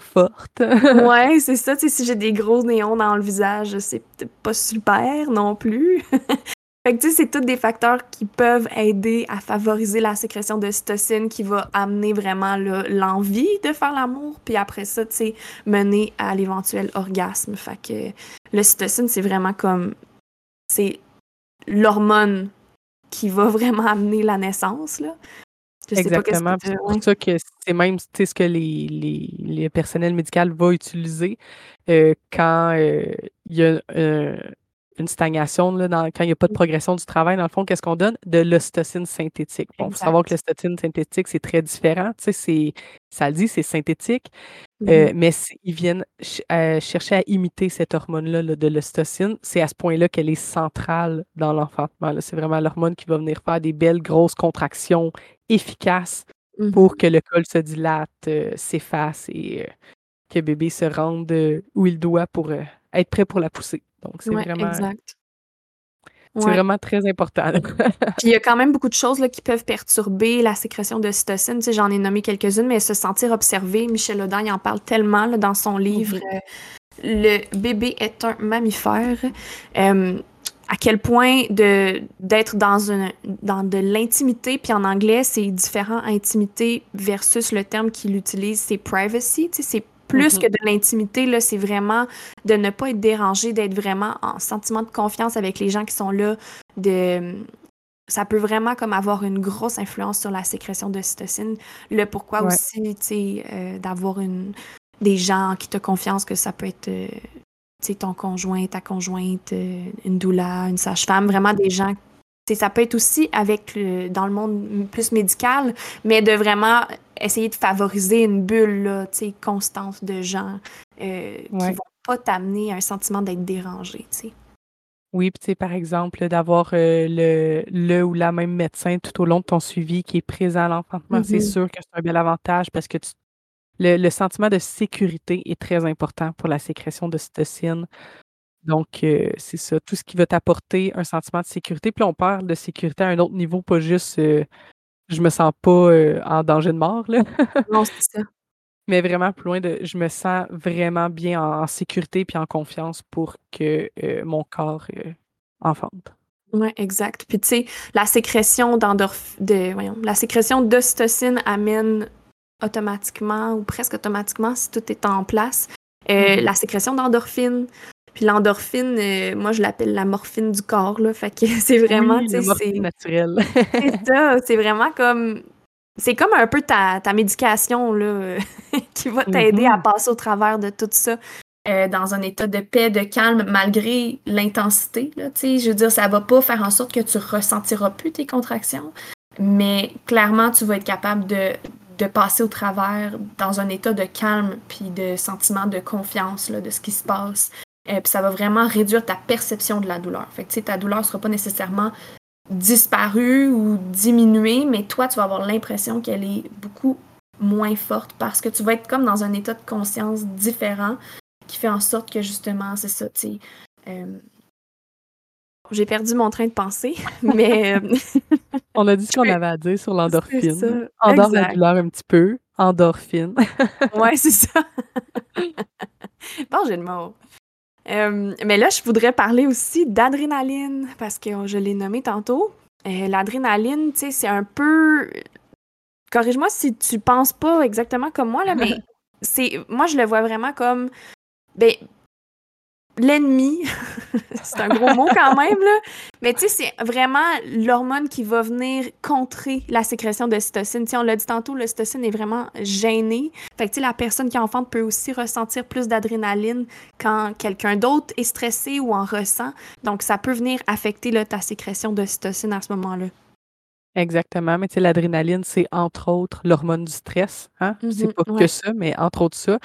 forte. ouais, c'est ça. Si j'ai des gros néons dans le visage, c'est pas super non plus. Fait que, tu sais, c'est tous des facteurs qui peuvent aider à favoriser la sécrétion de cytocine qui va amener vraiment l'envie de faire l'amour, puis après ça, tu sais, mener à l'éventuel orgasme. Fait que le cytocine, c'est vraiment comme. C'est l'hormone qui va vraiment amener la naissance, là. Exactement. C'est pour ça que c'est même ce que les, les, les personnels médicaux vont utiliser euh, quand euh, il y a un une stagnation là, quand il n'y a pas de progression du travail, dans le fond, qu'est-ce qu'on donne? De l'ocytocine synthétique. Bon, il faut savoir que l'ocytocine synthétique, c'est très différent. Tu sais, ça le dit, c'est synthétique, euh, mm-hmm. mais ils viennent euh, chercher à imiter cette hormone-là de l'ocytocine. C'est à ce point-là qu'elle est centrale dans l'enfantement. C'est vraiment l'hormone qui va venir faire des belles grosses contractions efficaces pour mm-hmm. que le col se dilate, euh, s'efface et que bébé se rende où il doit pour être prêt pour la pousser. Donc, c'est vraiment. Exact. C'est vraiment très important. Puis il y a quand même beaucoup de choses là, qui peuvent perturber la sécrétion de cytocine. Tu sais, J'en ai nommé quelques-unes, mais se sentir observé, Michel Audin il en parle tellement là, dans son livre euh, Le bébé est un mammifère. à quel point de d'être dans une dans de l'intimité puis en anglais c'est différent intimité versus le terme qu'il utilise c'est privacy tu sais, c'est plus mm-hmm. que de l'intimité, là, c'est vraiment de ne pas être dérangé, d'être vraiment en sentiment de confiance avec les gens qui sont là. De, ça peut vraiment comme avoir une grosse influence sur la sécrétion de cytocine. Le pourquoi aussi, tu sais, euh, d'avoir une des gens qui te confiance que ça peut être euh, sais, ton conjoint, ta conjointe, euh, une doula, une sage-femme, vraiment des gens ça peut être aussi avec dans le monde plus médical, mais de vraiment essayer de favoriser une bulle là, constante de gens euh, qui vont pas t'amener à un sentiment d'être dérangé. sais. Oui, puis par exemple, d'avoir euh, le, le ou la même médecin tout au long de ton suivi qui est présent à l'enfantement, c'est mm-hmm. sûr que c'est un bel avantage parce que le, le, sentiment de sécurité est très important pour la sécrétion de cytocine. Donc, euh, c'est ça, tout ce qui va t'apporter un sentiment de sécurité. Puis on parle de sécurité à un autre niveau, pas juste euh, je me sens pas euh, en danger de mort. Là. non, c'est ça. Mais vraiment plus loin de je me sens vraiment bien en, sécurité puis en confiance pour que mon corps enfante. Oui, exact. Puis tu sais, la sécrétion de, voyons, la sécrétion d'ocytocine amène automatiquement ou presque automatiquement, si tout est en place, mm-hmm. la sécrétion d'endorphine, puis l'endorphine, euh, moi, je l'appelle la morphine du corps, là. Fait que c'est vraiment, oui, c'est naturel. c'est ça, c'est vraiment comme... C'est comme un peu ta, ta médication, là, qui va t'aider à mm-hmm. passer au travers de tout ça. euh, dans un état de paix, de calme, malgré l'intensité. Je veux dire, ça va pas faire en sorte que tu ressentiras plus tes contractions, mais clairement, tu vas être capable de, de passer au travers dans un état de calme puis de sentiment de confiance là, de ce qui se passe. Euh, puis ça va vraiment réduire ta perception de la douleur. Fait que, ta douleur ne sera pas nécessairement disparue ou diminuée, mais toi, tu vas avoir l'impression qu'elle est beaucoup moins forte parce que tu vas être comme dans un état de conscience différent qui fait en sorte que justement, c'est ça, tu sais. Euh, j'ai perdu mon train de pensée, mais. Euh, On a dit ce qu'on avait à dire sur l'endorphine. Endors la douleur un petit peu. Endorphine. ouais, c'est ça. bon, j'ai le mot. Euh, mais là, je voudrais parler aussi d'adrénaline, parce que je l'ai nommé tantôt. L'adrénaline, tu sais, c'est un peu. Corrige-moi si tu penses pas exactement comme moi, là, mais c'est. Moi, je le vois vraiment comme ben, l'ennemi, c'est un gros mot quand même, là. Mais tu sais, c'est vraiment l'hormone qui va venir contrer la sécrétion de cytocine. on l'a dit tantôt, le cytocine est vraiment gêné. Fait que tu sais, la personne qui enfante peut aussi ressentir plus d'adrénaline quand quelqu'un d'autre est stressé ou en ressent. Donc, ça peut venir affecter là, ta sécrétion de cytocine à ce moment-là. Exactement. Mais tu sais, l'adrénaline, c'est entre autres l'hormone du stress. Hein? c'est mm-hmm. pas que ça, mais entre autres ça.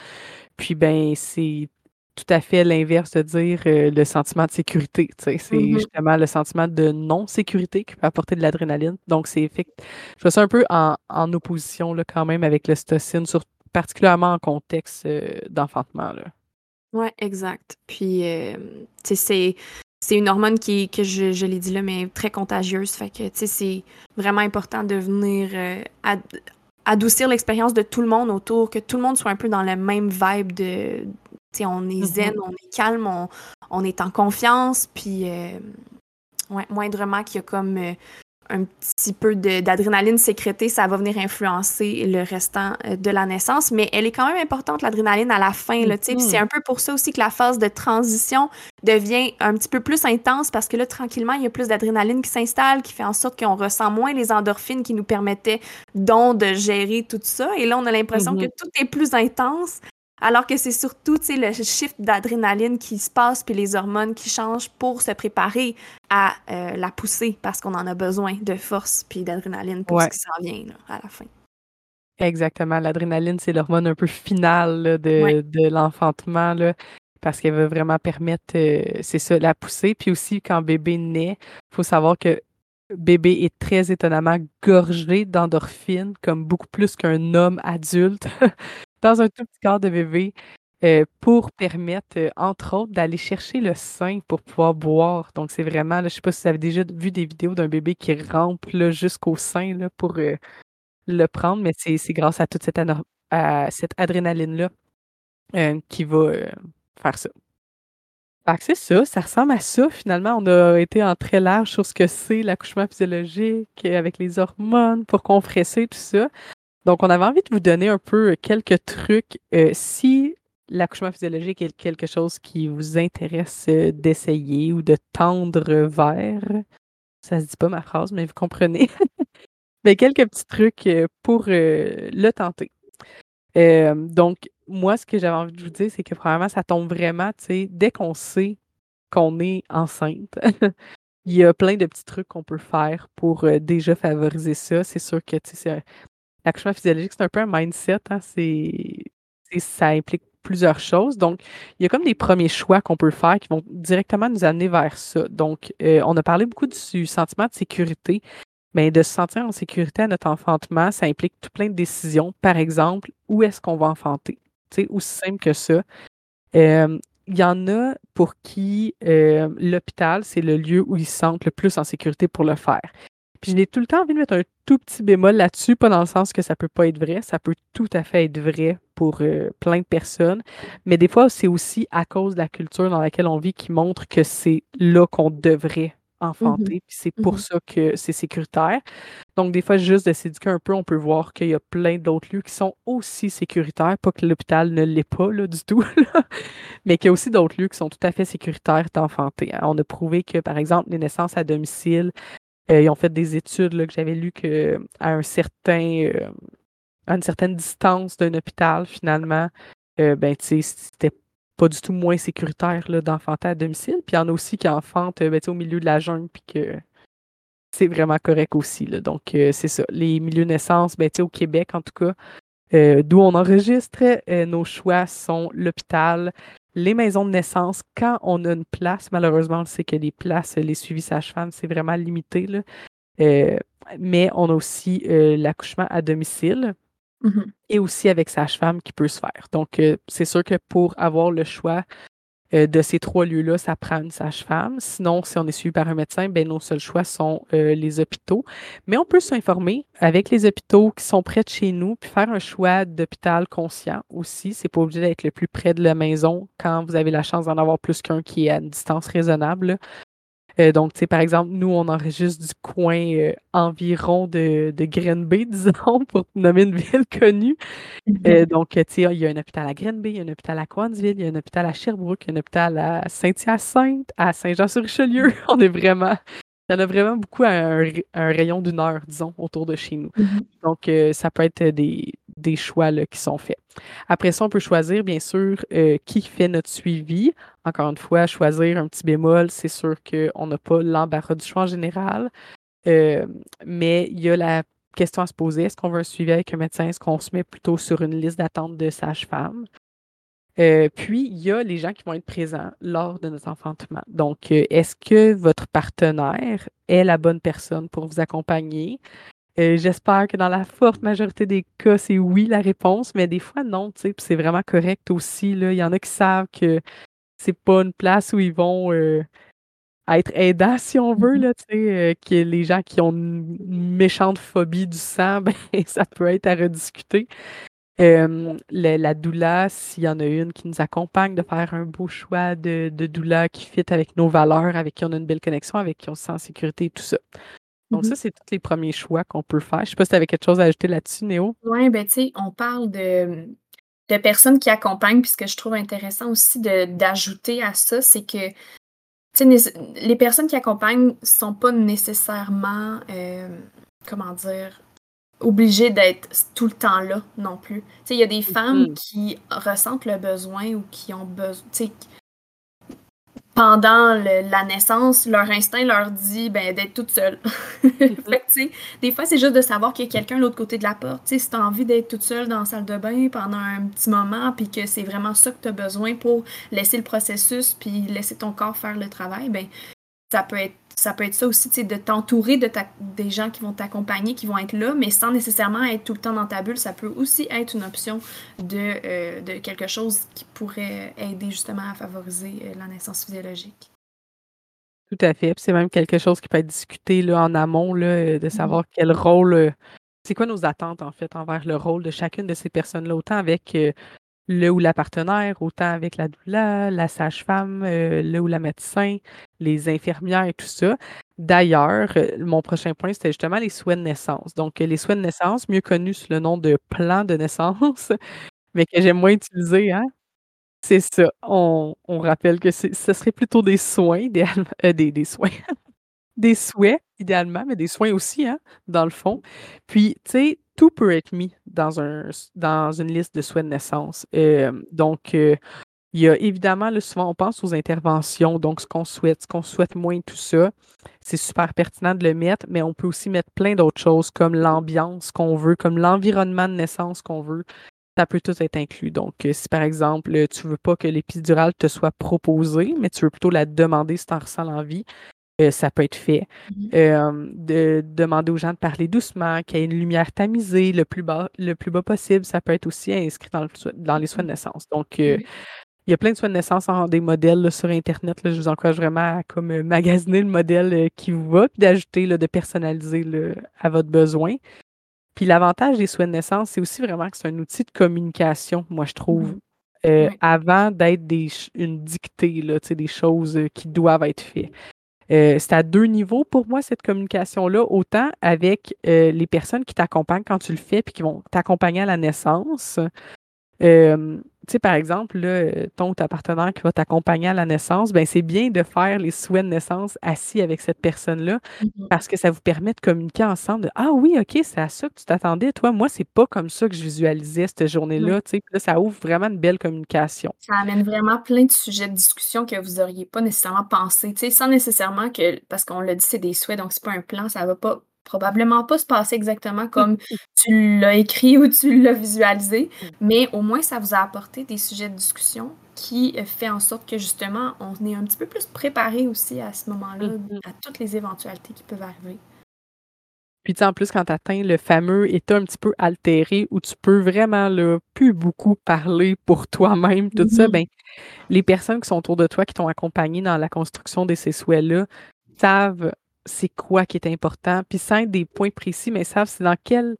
Puis, ben, c'est tout à fait l'inverse de dire euh, le sentiment de sécurité. C'est mmh justement le sentiment de non-sécurité qui peut apporter de l'adrénaline. Donc, c'est je vois ça un peu en, opposition là, quand même avec l'ostocine, particulièrement en contexte euh, d'enfantement. Oui, exact. Puis, euh, c'est c'est une hormone qui, que je, je l'ai dit là, mais très contagieuse. Fait que, c'est vraiment important de venir adoucir l'expérience de tout le monde autour, que tout le monde soit un peu dans le même vibe de, on est zen, mm-hmm. on est calme, on, est en confiance, puis euh, moindrement qu'il y a comme euh, un petit peu d'adrénaline sécrétée, ça va venir influencer le restant euh, de la naissance, mais elle est quand même importante, l'adrénaline, à la fin. C'est mm-hmm. un peu pour ça aussi que la phase de transition devient un petit peu plus intense parce que là, tranquillement, il y a plus d'adrénaline qui s'installe, qui fait en sorte qu'on ressent moins les endorphines qui nous permettaient donc de gérer tout ça. Et là, on a l'impression que mm-hmm. tout est plus intense alors que c'est surtout le shift d'adrénaline qui se passe puis les hormones qui changent pour se préparer à euh, la pousser parce qu'on en a besoin de force puis d'adrénaline pour ce qui s'en vient à la fin. Exactement. L'adrénaline, c'est l'hormone un peu finale de, l'enfantement parce qu'elle va vraiment permettre, euh, c'est ça, la pousser. Puis aussi, quand bébé naît, il faut savoir que bébé est très étonnamment gorgé d'endorphines, comme beaucoup plus qu'un homme adulte. dans un tout petit corps de bébé euh, pour permettre, euh, entre autres, d'aller chercher le sein pour pouvoir boire. Donc, c'est vraiment, je ne sais pas si vous avez déjà vu des vidéos d'un bébé qui rampe jusqu'au sein là, pour euh, le prendre, mais c'est grâce à toute cette, cette adrénaline-là qui va faire ça. c'est ça, ça ressemble à ça. Finalement, on a été en très large sur ce que c'est l'accouchement physiologique avec les hormones pour compresser, tout ça. Donc, on avait envie de vous donner un peu euh, quelques trucs. Euh, si l'accouchement physiologique est quelque chose qui vous intéresse euh, d'essayer ou de tendre vers, ça se dit pas ma phrase, mais vous comprenez. mais quelques petits trucs pour le tenter. donc, moi, ce que j'avais envie de vous dire, c'est que probablement ça tombe vraiment, tu sais, dès qu'on sait qu'on est enceinte, il y a plein de petits trucs qu'on peut faire pour déjà favoriser ça. C'est sûr que tu sais, l'accouchement physiologique, c'est un peu un mindset. Hein, c'est, ça implique plusieurs choses. Donc, il y a comme des premiers choix qu'on peut faire qui vont directement nous amener vers ça. Donc, euh, on a parlé beaucoup du sentiment de sécurité. Mais de se sentir en sécurité à notre enfantement, ça implique tout plein de décisions. Par exemple, où est-ce qu'on va enfanter? C'est aussi simple que ça. Euh, il y en a pour qui euh, l'hôpital, c'est le lieu où ils se sentent le plus en sécurité pour le faire. Puis je tout le temps envie de mettre un tout petit bémol là-dessus, pas dans le sens que ça peut pas être vrai, ça peut tout à fait être vrai pour euh, plein de personnes, mais des fois c'est aussi à cause de la culture dans laquelle on vit qui montre que c'est là qu'on devrait enfanter, puis c'est pour mm-hmm. ça que c'est sécuritaire. Donc des fois juste de s'éduquer un peu, on peut voir qu'il y a plein d'autres lieux qui sont aussi sécuritaires, pas que l'hôpital ne l'est pas là, du tout, mais qu'il y a aussi d'autres lieux qui sont tout à fait sécuritaires d'enfanter. Hein. On a prouvé que par exemple les naissances à domicile, euh, ils ont fait des études là, que j'avais lues qu'à un certain, euh, à une certaine distance d'un hôpital, finalement, euh, ben, c'était pas du tout moins sécuritaire d'enfanter à domicile. Puis il y en a aussi qui enfantent ben, au milieu de la jungle, puis que c'est vraiment correct aussi. Là. Donc, c'est ça. Les milieux de naissance, ben, au Québec, en tout cas, d'où on enregistre, nos choix sont l'hôpital, les maisons de naissance, quand on a une place, malheureusement, on sait que les places, les suivis sages-femmes, c'est vraiment limité. Là. mais on a aussi l'accouchement à domicile. Mmh et aussi avec sage-femme qui peut se faire. Donc, euh, c'est sûr que pour avoir le choix euh, de ces trois lieux-là, ça prend une sage-femme. Sinon, si on est suivi par un médecin, ben, nos seuls choix sont euh, les hôpitaux. Mais on peut s'informer avec les hôpitaux qui sont près de chez nous, puis faire un choix d'hôpital conscient aussi. C'est pas obligé d'être le plus près de la maison quand vous avez la chance d'en avoir plus qu'un qui est à une distance raisonnable. Euh, donc, tu sais, par exemple, nous, on enregistre du coin euh, environ de, de Grenby, disons, pour nommer une ville connue. Euh, mhm. donc, tu sais, il y a un hôpital à Grenby, il y a un hôpital à Coansville, il y a un hôpital à Sherbrooke, il y a un hôpital à Saint-Hyacinthe, à Saint-Jean-sur-Richelieu. On est vraiment il y en a vraiment beaucoup à un, rayon d'une heure, disons, autour de chez nous. Mhm. Donc, ça peut être des, des choix qui sont faits. Après ça, on peut choisir, bien sûr, qui fait notre suivi. Encore une fois, choisir un petit bémol, c'est sûr qu'on n'a pas l'embarras du choix en général, euh, mais il y a la question à se poser, est-ce qu'on veut un suivi avec un médecin? Est-ce qu'on se met plutôt sur une liste d'attente de sages-femmes? Euh, puis, il y a les gens qui vont être présents lors de notre enfantement. Donc, euh, est-ce que votre partenaire est la bonne personne pour vous accompagner? J'espère que dans la forte majorité des cas, c'est oui la réponse, mais des fois, non, tu sais, c'est vraiment correct aussi. Là. Il y en a qui savent que c'est pas une place où ils vont euh, être aidants, si on veut, là, tu sais, euh, que les gens qui ont une méchante phobie du sang, ben, ça peut être à rediscuter. la, doula, s'il y en a une qui nous accompagne, de faire un beau choix de, de doula qui fit avec nos valeurs, avec qui on a une belle connexion, avec qui on se sent en sécurité et tout ça. Donc, ça, mm-hmm. c'est tous les premiers choix qu'on peut faire. Je ne sais pas si tu avais quelque chose à ajouter là-dessus, Néo? Oui, ben tu sais, on parle de, de personnes qui accompagnent. Puis ce que je trouve intéressant aussi d'ajouter à ça, c'est que les personnes qui accompagnent ne sont pas nécessairement, euh, comment dire, obligées d'être tout le temps là non plus. Il y a des femmes qui ressentent le besoin ou qui ont besoin, pendant la naissance, leur instinct leur dit ben, d'être toute seule. Mm-hmm. des fois, c'est juste de savoir qu'il y a quelqu'un de l'autre côté de la porte. si tu as envie d'être toute seule dans la salle de bain pendant un petit moment, puis que c'est vraiment ça que tu as besoin pour laisser le processus, puis laisser ton corps faire le travail, ben, ça peut être ça peut être ça aussi, de t'entourer de des gens qui vont t'accompagner, qui vont être là, mais sans nécessairement être tout le temps dans ta bulle. Ça peut aussi être une option de, euh, de quelque chose qui pourrait aider justement à favoriser euh, la naissance physiologique. Tout à fait. C'est même quelque chose qui peut être discuté là, en amont, là, euh, de savoir quel rôle, c'est quoi nos attentes en fait envers le rôle de chacune de ces personnes-là, autant avec le ou la partenaire, autant avec la doula, la sage-femme, euh, le ou la médecin, les infirmières et tout ça. D'ailleurs, euh, mon prochain point, c'était justement les souhaits de naissance. Donc, les souhaits de naissance, mieux connus sous le nom de plan de naissance, mais que j'aime moins utiliser, hein? C'est ça. On, rappelle que ce serait plutôt des soins, euh, des, soins, des souhaits, idéalement, mais des soins aussi, hein, dans le fond. Puis, tu sais, tout peut être mis dans, un, dans une liste de souhaits de naissance. Euh, donc, euh, il y a évidemment, là, souvent, on pense aux interventions, donc ce qu'on souhaite, ce qu'on souhaite moins, tout ça. C'est super pertinent de le mettre, mais on peut aussi mettre plein d'autres choses comme l'ambiance qu'on veut, comme l'environnement de naissance qu'on veut. Ça peut tout être inclus. Donc, euh, si par exemple, tu ne veux pas que l'épidurale te soit proposée, mais tu veux plutôt la demander si tu en ressens l'envie, euh, ça peut être fait. Mmh euh, de demander aux gens de parler doucement, qu'il y ait une lumière tamisée le plus bas, le plus bas possible, ça peut être aussi inscrit dans, dans les soins de naissance. Donc, euh, il y a plein de soins de naissance en des modèles sur Internet. je vous encourage vraiment à comme, magasiner le modèle qui vous va, puis d'ajouter, de personnaliser à votre besoin. Puis l'avantage des soins de naissance, c'est aussi vraiment que c'est un outil de communication, moi, je trouve. Mmh avant d'être une dictée, des choses qui doivent être faites. Euh, c'est à deux niveaux pour moi, cette communication-là, autant avec euh, les personnes qui t'accompagnent quand tu le fais puis qui vont t'accompagner à la naissance. Euh, tu sais, par exemple, là, ton ou ta partenaire qui va t'accompagner à la naissance, ben c'est bien de faire les souhaits de naissance assis avec cette personne-là Mmh parce que ça vous permet de communiquer ensemble de Ah oui, OK, c'est à ça que tu t'attendais. Toi, moi, c'est pas comme ça que je visualisais cette journée-là. Là, ça ouvre vraiment une belle communication. Ça amène vraiment plein de sujets de discussion que vous auriez pas nécessairement pensé, sans nécessairement que parce qu'on l'a dit, c'est des souhaits, donc c'est pas un plan, ça va pas probablement pas se passer exactement comme tu l'as écrit ou tu l'as visualisé, Mmh. mais au moins ça vous a apporté des sujets de discussion qui euh, fait en sorte que justement on est un petit peu plus préparé aussi à ce moment-là Mmh à toutes les éventualités qui peuvent arriver. Puis, tu sais, en plus, quand tu atteins le fameux état un petit peu altéré où tu peux vraiment là, plus beaucoup parler pour toi-même, tout ça, Mhm. ben, les personnes qui sont autour de toi, qui t'ont accompagné dans la construction de ces souhaits-là, savent c'est quoi qui est important, puis sans être des points précis, mais savent c'est dans quel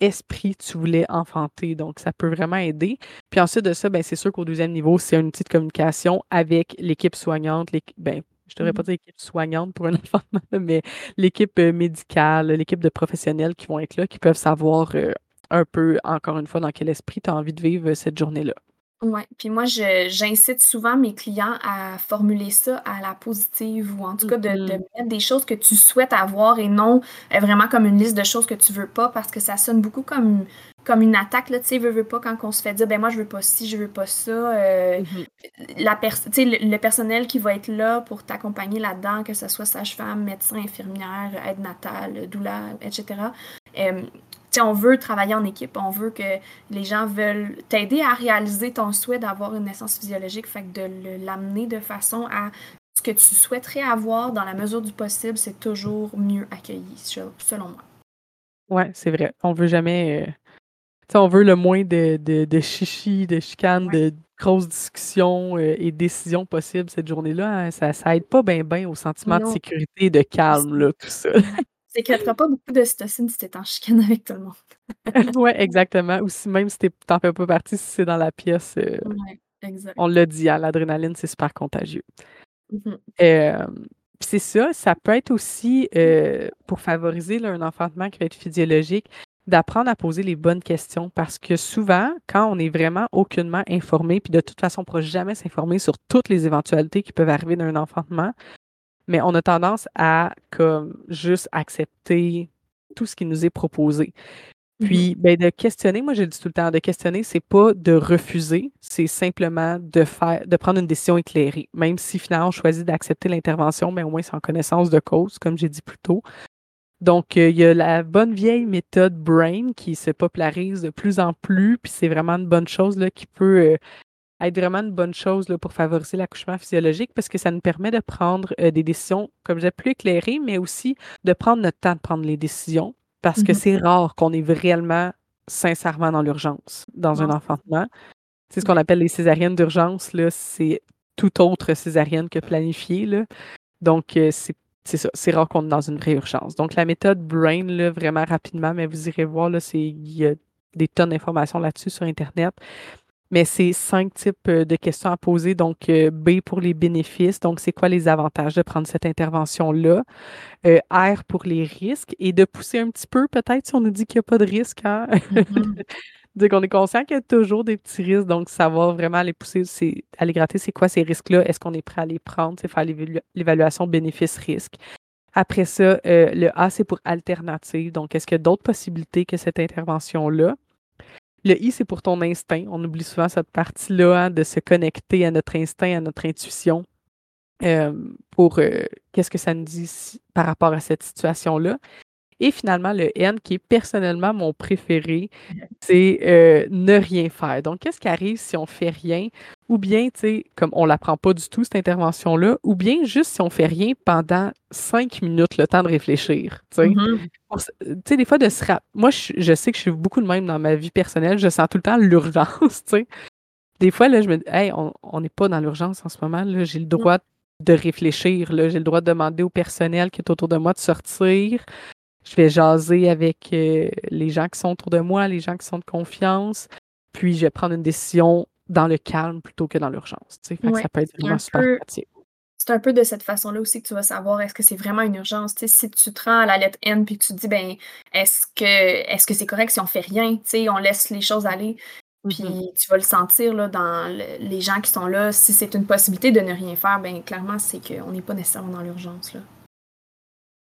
esprit tu voulais enfanter. Donc, ça peut vraiment aider. Puis ensuite de ça, ben, c'est sûr qu'au deuxième niveau, c'est un outil de communication avec l'équipe soignante, l'équi- ben, je devrais pas Mhm. dire l'équipe soignante pour un enfantement, mais l'équipe euh, médicale, l'équipe de professionnels qui vont être là, qui peuvent savoir euh, un peu, encore une fois, dans quel esprit tu as envie de vivre euh, cette journée-là. Ouais, puis moi, je j'incite souvent mes clients à formuler ça à la positive ou en tout cas de, de Mhm. mettre des choses que tu souhaites avoir et non euh, vraiment comme une liste de choses que tu veux pas parce que ça sonne beaucoup comme, comme une attaque, là, tu sais, veux, veux pas quand on se fait dire, ben moi, je veux pas ci, je veux pas ça. euh, Mhm. la pers- tu sais, le, le personnel qui va être là pour t'accompagner là-dedans, que ce soit sage-femme, médecin, infirmière, aide natale, doula, etc. Euh, tu sais, on veut travailler en équipe, on veut que les gens veulent t'aider à réaliser ton souhait d'avoir une naissance physiologique, fait que de l'amener de façon à ce que tu souhaiterais avoir dans la mesure du possible, c'est toujours mieux accueilli, se- selon moi. Ouais, c'est vrai. On veut jamais. euh, on veut le moins de, de, de chichi, de chicanes, Ouais. de grosses discussions euh, et décisions possibles cette journée-là. hein. Ça, ça aide pas bien ben au sentiment de sécurité et de calme, là, tout ça. Ouais. Sécrétera pas beaucoup d'ocytocine si t'es en chicane avec tout le monde. ouais, exactement. Ou si même si t'en fais pas partie, si c'est dans la pièce, euh, Ouais, exact. on l'a dit, hein, l'adrénaline, c'est super contagieux. Euh, puis c'est ça, ça peut être aussi euh, pour favoriser là, un enfantement qui va être physiologique, d'apprendre à poser les bonnes questions parce que souvent, quand on est vraiment aucunement informé, puis de toute façon, on ne pourra jamais s'informer sur toutes les éventualités qui peuvent arriver d'un enfantement, mais on a tendance à comme juste accepter tout ce qui nous est proposé. Puis, ben, de questionner, moi je le dis tout le temps, de questionner, c'est pas de refuser, c'est simplement de faire, de prendre une décision éclairée. Même si finalement on choisit d'accepter l'intervention, mais au moins c'est en connaissance de cause, comme j'ai dit plus tôt. Donc, euh, il y a la bonne vieille méthode Brain qui se popularise de plus en plus, puis c'est vraiment une bonne chose là, qui peut euh, être vraiment une bonne chose là, pour favoriser l'accouchement physiologique parce que ça nous permet de prendre euh, des décisions, comme je disais, plus éclairées, mais aussi de prendre notre temps de prendre les décisions parce que Mhm. c'est rare qu'on est réellement sincèrement dans l'urgence dans un enfantement. C'est ce qu'on appelle les césariennes d'urgence, c'est tout autre césarienne que planifiée. Là. Donc, euh, c'est c'est ça, c'est rare qu'on est dans une vraie urgence. Donc, la méthode Brain, là, vraiment rapidement, mais vous irez voir, là, il y a des tonnes d'informations là-dessus sur Internet. Mais c'est cinq types euh, de questions à poser. Donc, euh, B pour les bénéfices. Donc, c'est quoi les avantages de prendre cette intervention-là? Euh, R pour les risques et de pousser un petit peu, peut-être, si on nous dit qu'il n'y a pas de risque. Hein? Mhm. Donc, on est conscient qu'il y a toujours des petits risques. Donc, savoir vraiment aller pousser, c'est aller gratter, c'est quoi ces risques-là? Est-ce qu'on est prêt à les prendre? C'est faire l'évalu- l'évaluation bénéfice-risque. Après ça, euh, le A, c'est pour alternative. Donc, est-ce qu'il y a d'autres possibilités que cette intervention-là? Le I, c'est pour ton instinct. On oublie souvent cette partie-là hein, de se connecter à notre instinct, à notre intuition euh, pour euh, qu'est-ce que ça nous dit si- par rapport à cette situation-là? Et finalement, le N, qui est personnellement mon préféré, c'est euh, ne rien faire. Donc, qu'est-ce qui arrive si on fait rien? Ou bien, tu sais, comme on l'apprend pas du tout, cette intervention-là, ou bien juste si on fait rien pendant cinq minutes, le temps de réfléchir, tu sais. Mhm. Tu sais, des fois, de se rap- Moi, je, je sais que je suis beaucoup de même dans ma vie personnelle. Je sens tout le temps l'urgence, tu sais. Des fois, là, je me dis, hey, on n'est pas dans l'urgence en ce moment. là. J'ai le droit de réfléchir. là. J'ai le droit de demander au personnel qui est autour de moi de sortir. Je vais jaser avec euh, les gens qui sont autour de moi, les gens qui sont de confiance. Puis, je vais prendre une décision dans le calme plutôt que dans l'urgence. Ouais, ça peut être c'est vraiment un super peu- pratique. C'est un peu de cette façon-là aussi que tu vas savoir est-ce que c'est vraiment une urgence? Si tu te rends à la lettre N puis que tu te dis ben est-ce que est-ce que c'est correct si on fait rien, on laisse les choses aller. Puis Mhm. tu vas le sentir là, dans le- les gens qui sont là. Si c'est une possibilité de ne rien faire, ben clairement, c'est qu'on n'est pas nécessairement dans l'urgence. là.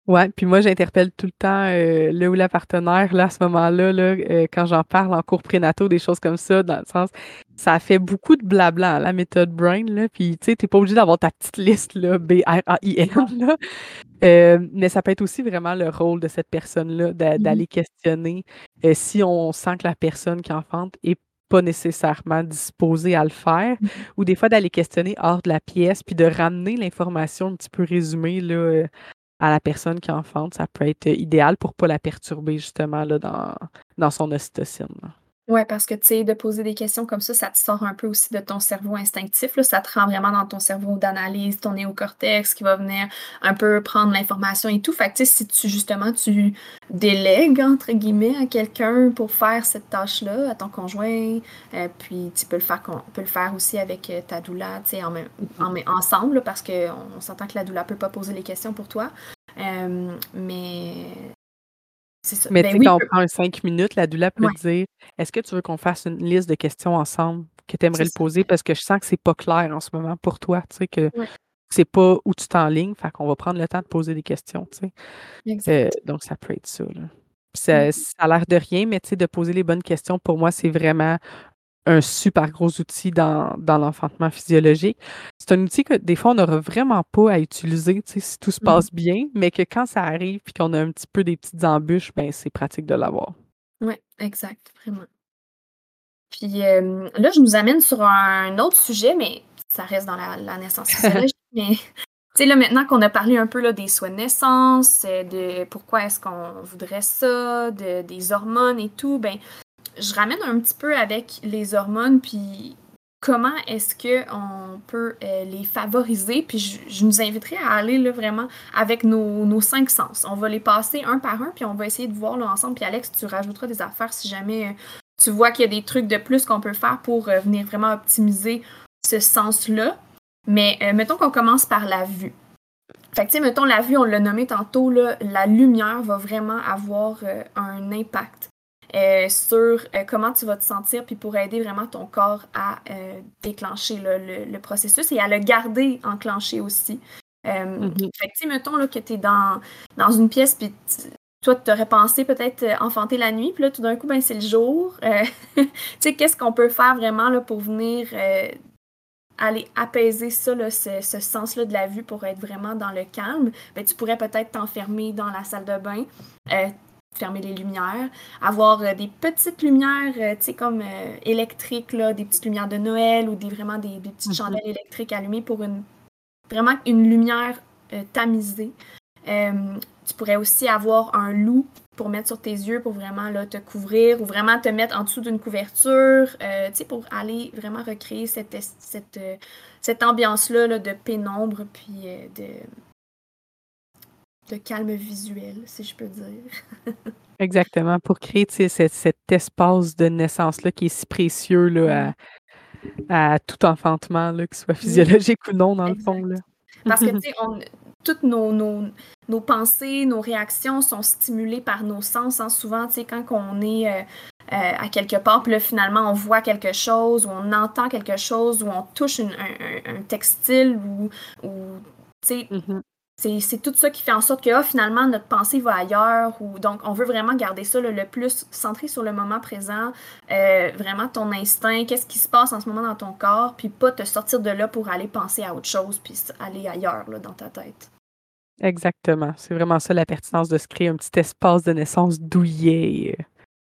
Ouais, puis moi, j'interpelle tout le temps euh, le ou la partenaire, là, à ce moment-là, là, euh, quand j'en parle en cours prénatal, des choses comme ça, dans le sens, ça fait beaucoup de blabla, la méthode Brain, là, puis tu sais, t'es pas obligé d'avoir ta petite liste, là, B-R-A-I-N, là. Euh, mais ça peut être aussi vraiment le rôle de cette personne-là, Mhm. d'aller questionner si on sent que la personne qui enfante est pas nécessairement disposée à le faire, Mhm. ou des fois d'aller questionner hors de la pièce, puis de ramener l'information un petit peu résumée, là, à la personne qui enfante, ça peut être idéal pour pas la perturber justement dans, son ocytocine. là. Ouais, parce que tu sais, de poser des questions comme ça, ça te sort un peu aussi de ton cerveau instinctif. Là. Ça te rend vraiment dans ton cerveau d'analyse, ton néocortex qui va venir un peu prendre l'information et tout. Fait que tu sais, si tu justement tu délègues entre guillemets à quelqu'un pour faire cette tâche-là, à ton conjoint, euh, puis tu peux le faire con- peut le faire aussi avec euh, ta doula, tu sais, en même, en même- ensemble, là, parce qu'on on s'entend que la doula peut pas poser les questions pour toi. Euh, mais c'est ça. Mais Ben tu sais, oui, quand on prend un cinq minutes, la doula peut Ouais. dire Est-ce que tu veux qu'on fasse une liste de questions ensemble que tu aimerais le ça. poser? Parce que je sens que c'est pas clair en ce moment pour toi, tu sais, que Ouais. c'est pas où tu t'enlignes, fait qu'on va prendre le temps de poser des questions, tu sais. Euh, donc, ça peut être ça. Là. Ça, ça a l'air de rien, mais tu sais, de poser les bonnes questions, pour moi, c'est vraiment un super gros outil dans, dans l'enfantement physiologique. C'est un outil que des fois, on n'aura vraiment pas à utiliser, si tout se Mhm. passe bien, mais que quand ça arrive puis qu'on a un petit peu des petites embûches, ben c'est pratique de l'avoir. Oui, exact, vraiment. Puis euh, là, je nous amène sur un autre sujet, mais ça reste dans la, la naissance physiologique. mais tu sais, là, maintenant qu'on a parlé un peu là, des soins de naissance, euh, de pourquoi est-ce qu'on voudrait ça, de, des hormones et tout, ben, je ramène un petit peu avec les hormones, puis comment est-ce qu'on peut euh, les favoriser. Puis je, nous inviterai à aller là, vraiment avec nos, nos cinq sens. On va les passer un par un, puis on va essayer de voir là, ensemble. Puis Alex, tu rajouteras des affaires si jamais euh, tu vois qu'il y a des trucs de plus qu'on peut faire pour euh, venir vraiment optimiser ce sens-là. Mais mettons qu'on commence par la vue. Fait que, tu sais, mettons, la vue, on l'a nommé tantôt, là, la lumière va vraiment avoir un impact euh, sur euh, comment tu vas te sentir, puis pour aider vraiment ton corps à euh, déclencher le, le processus et à le garder enclenché aussi. Euh, Mhm. Fait que, tu sais, mettons là, que tu es dans, dans une pièce, puis toi, tu aurais pensé peut-être enfanter la nuit, puis là, tout d'un coup, ben, c'est le jour. Tu sais, qu'est-ce qu'on peut faire vraiment là, pour venir aller apaiser ça, là, ce, ce sens-là de la vue pour être vraiment dans le calme? Ben, tu pourrais peut-être t'enfermer dans la salle de bain, euh, fermer les lumières, avoir euh, des petites lumières, euh, tu sais, comme euh, électriques, là, des petites lumières de Noël ou des, vraiment des, des petites Mhm. chandelles électriques allumées pour une vraiment une lumière tamisée. Tu pourrais aussi avoir un loup pour mettre sur tes yeux, pour vraiment là, te couvrir ou vraiment te mettre en dessous d'une couverture, tu sais, pour aller vraiment recréer cette, cette, cette ambiance-là là, de pénombre puis de, de calme visuel, si je peux dire. Exactement, pour créer cet, cet espace de naissance-là qui est si précieux là, à, à tout enfantement, là, qu'il soit physiologique ou non, dans le fond. Là. Parce que, tu sais, on- toutes nos, nos, nos pensées, nos réactions sont stimulées par nos sens. hein. Souvent, tu sais, quand on est euh, euh, à quelque part, puis là, finalement, on voit quelque chose, ou on entend quelque chose, ou on touche une- un, un- un textile, ou, ou tu sais, Mhm. c'est c'est tout ça qui fait en sorte que ah, finalement notre pensée va ailleurs ou donc on veut vraiment garder ça là, le plus centré sur le moment présent euh, vraiment ton instinct qu'est-ce qui se passe en ce moment dans ton corps puis pas te sortir de là pour aller penser à autre chose puis aller ailleurs là, dans ta tête Exactement. C'est vraiment ça la pertinence de se créer un petit espace de naissance douillet, euh,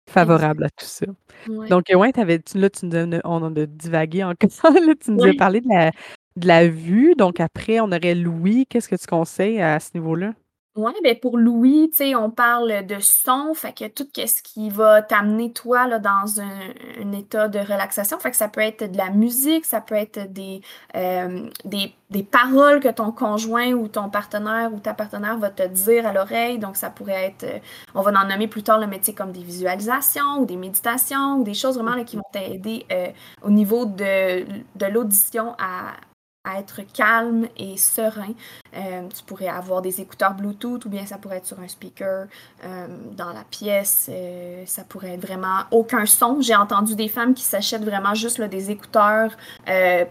favorable à tout ça. Ouais. Donc, euh, ouais, t'avais, tu, là, tu nous as, on en a divagué encore. là, tu nous as parlé de la, de la vue. Donc, après, on aurait l'ouïe. Qu'est-ce que tu conseilles à ce niveau-là? Ouais, ben pour Louis, tu sais, on parle de son, fait que tout ce qui va t'amener toi dans un, état de relaxation, fait que ça peut être de la musique, ça peut être des, euh, des, paroles que ton conjoint ou ton partenaire ou ta partenaire va te dire à l'oreille, donc ça pourrait être, euh, on va en nommer plus tard le métier comme des visualisations ou des méditations ou des choses vraiment qui vont t'aider euh, au niveau de, de l'audition à être calme et serein. Euh, tu pourrais avoir des écouteurs Bluetooth ou bien ça pourrait être sur un speaker euh, dans la pièce. Euh, ça pourrait être vraiment aucun son. J'ai entendu des femmes qui s'achètent vraiment juste des écouteurs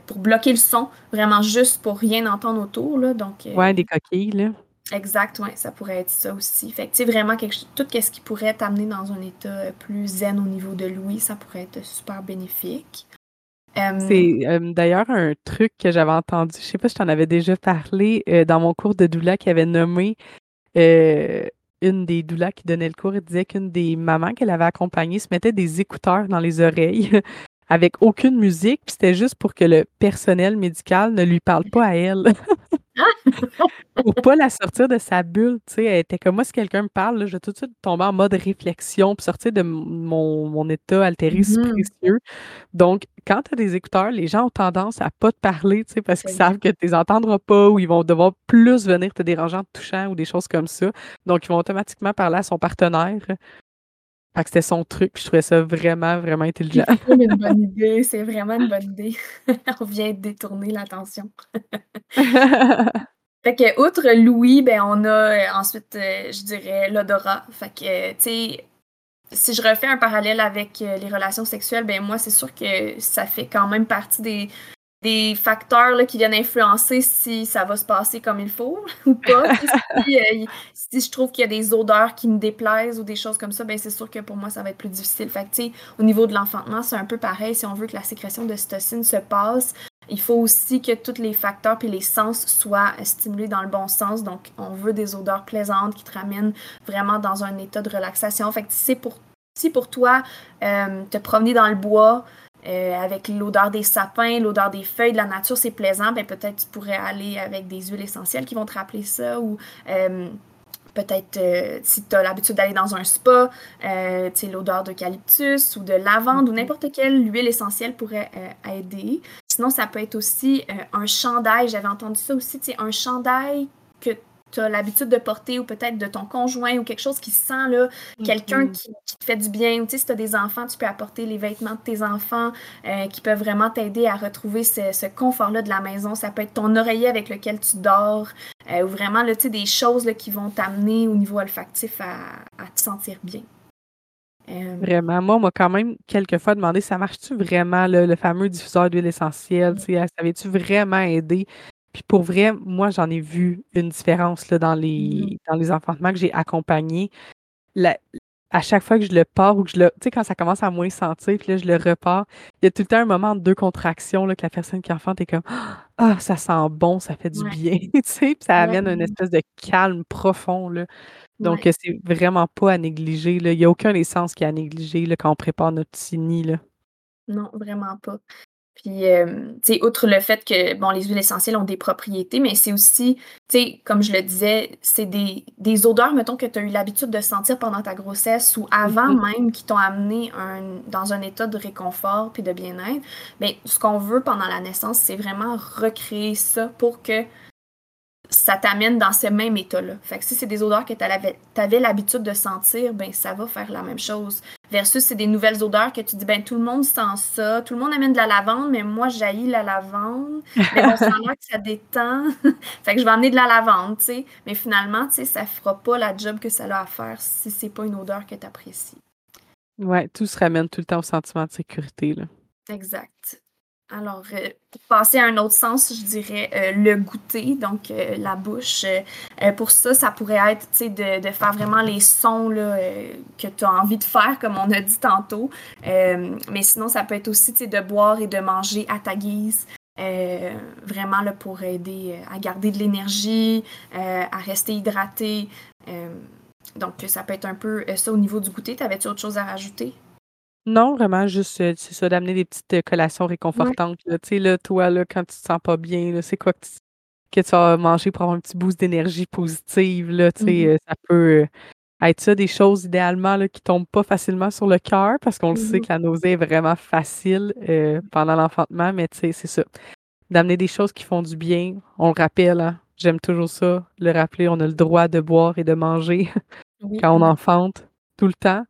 pour bloquer le son, vraiment juste pour rien entendre autour. Là, donc, ouais, des coquilles. Là. Exact, ouais, ça pourrait être ça aussi. Fait que, vraiment, quelque, tout ce qui pourrait t'amener dans un état plus zen au niveau de l'ouïe, ça pourrait être super bénéfique. C'est d'ailleurs un truc que j'avais entendu, je sais pas si je t'en avais déjà parlé, euh, dans mon cours de doula qui avait nommé euh, une des doulas qui donnait le cours, elle disait qu'une des mamans qu'elle avait accompagnées se mettait des écouteurs dans les oreilles avec aucune musique, puis c'était juste pour que le personnel médical ne lui parle pas à elle. Pour pas la sortir de sa bulle, tu sais, elle était comme moi, si quelqu'un me parle, je vais tout de suite tomber en mode réflexion, puis sortir de mon, mon état altéré si mmh précieux. Donc, quand tu as des écouteurs, les gens ont tendance à pas te parler, tu sais, parce qu'ils savent que tu les entendras pas ou ils vont devoir plus venir te déranger en te touchant ou des choses comme ça. Donc, ils vont automatiquement parler à son partenaire. Fait que c'était son truc, je trouvais ça vraiment, vraiment intelligent. C'est une bonne idée, c'est vraiment une bonne idée. On vient de détourner l'attention. fait que, outre Louis, ben, on a euh, ensuite, euh, je dirais, l'odorat. Fait que, tu sais, si je refais un parallèle avec euh, les relations sexuelles, ben moi, c'est sûr que ça fait quand même partie des, des facteurs là, qui viennent influencer si ça va se passer comme il faut ou pas. Euh, si, je trouve qu'il y a des odeurs qui me déplaisent ou des choses comme ça, ben c'est sûr que pour moi, ça va être plus difficile. Fait que, au niveau de l'enfantement, c'est un peu pareil. Si on veut que la sécrétion de cytocine se passe, il faut aussi que tous les facteurs et les sens soient stimulés dans le bon sens. Donc, on veut des odeurs plaisantes qui te ramènent vraiment dans un état de relaxation. Fait que si pour, si pour toi, euh, te promener dans le bois, euh, avec l'odeur des sapins, l'odeur des feuilles de la nature, c'est plaisant, ben peut-être tu pourrais aller avec des huiles essentielles qui vont te rappeler ça ou euh, peut-être euh, si tu as l'habitude d'aller dans un spa, l'odeur d'eucalyptus ou de lavande ou mm-hmm. n'importe quelle huile essentielle pourrait aider. Sinon, ça peut être aussi un chandail. J'avais entendu ça aussi, un chandail tu as l'habitude de porter ou peut-être de ton conjoint ou quelque chose qui sent là, quelqu'un mm-hmm. qui, te fait du bien. Sais, si tu as des enfants, tu peux apporter les vêtements de tes enfants euh, qui peuvent vraiment t'aider à retrouver ce, confort-là de la maison. Ça peut être ton oreiller avec lequel tu dors euh, ou vraiment là, des choses là, qui vont t'amener au niveau olfactif à, te sentir bien. Euh, vraiment. Moi, on m'a quand même quelquefois demandé ça marche-tu vraiment, le fameux diffuseur d'huile essentielle? Ça avait-tu vraiment aidé? Puis pour vrai, moi, j'en ai vu une différence là, dans, mmh les, dans les enfantements que j'ai accompagnés. à chaque fois que je le pars ou que je le. Tu sais, quand ça commence à moins sentir, puis là, je le repars, il y a tout le temps un moment de deux contractions là, que la personne qui enfante est comme Ah, ça sent bon, ça fait du bien. tu sais, puis ça amène une espèce de calme profond. Là. Donc, c'est vraiment pas à négliger. Là. Il n'y a aucun essence qui est à négliger là, quand on prépare notre petit nid. Là. Non, vraiment pas. Puis, euh, tu sais, outre le fait que, bon, les huiles essentielles ont des propriétés, mais c'est aussi, tu sais, comme je le disais, c'est des, des odeurs, mettons, que tu as eu l'habitude de sentir pendant ta grossesse ou avant mm-hmm. même qui t'ont amené un, dans un état de réconfort puis de bien-être. Mais ce qu'on veut pendant la naissance, c'est vraiment recréer ça pour que ça t'amène dans ce même état-là. Fait que si c'est des odeurs que tu avais, l'habitude de sentir, ben ça va faire la même chose. Versus c'est des nouvelles odeurs que tu dis, ben tout le monde sent ça, tout le monde amène de la lavande, mais moi jaillis la lavande. Mais bon, ça que ça détend. fait que je vais amener de la lavande, tu sais. Mais finalement, tu sais, ça fera pas la job que ça a à faire si c'est pas une odeur que tu apprécies. Ouais, tout se ramène tout le temps au sentiment de sécurité, là. Exact. Alors, euh, pour passer à un autre sens, je dirais euh, le goûter, donc euh, la bouche. pour ça, ça pourrait être de, de faire vraiment les sons que tu as envie de faire, comme on a dit tantôt. mais sinon, ça peut être aussi de boire et de manger à ta guise. vraiment là, pour aider à garder de l'énergie, à rester hydraté. donc, ça peut être un peu ça au niveau du goûter. T'avais-tu autre chose à rajouter? Non, vraiment, juste, euh, c'est ça, d'amener des petites, euh, collations réconfortantes, Tu sais, là, toi, là, quand tu te sens pas bien, c'est quoi que tu que tu vas manger pour avoir un petit boost d'énergie positive, là, tu sais, mmh euh, ça peut, être ça, des choses idéalement, là, qui tombent pas facilement sur le cœur parce qu'on le sait mmh que la nausée est vraiment facile, pendant l'enfantement, mais tu sais, c'est ça. D'amener des choses qui font du bien. On le rappelle, hein, j'aime toujours ça, le rappeler, on a le droit de boire et de manger quand on enfante, tout le temps.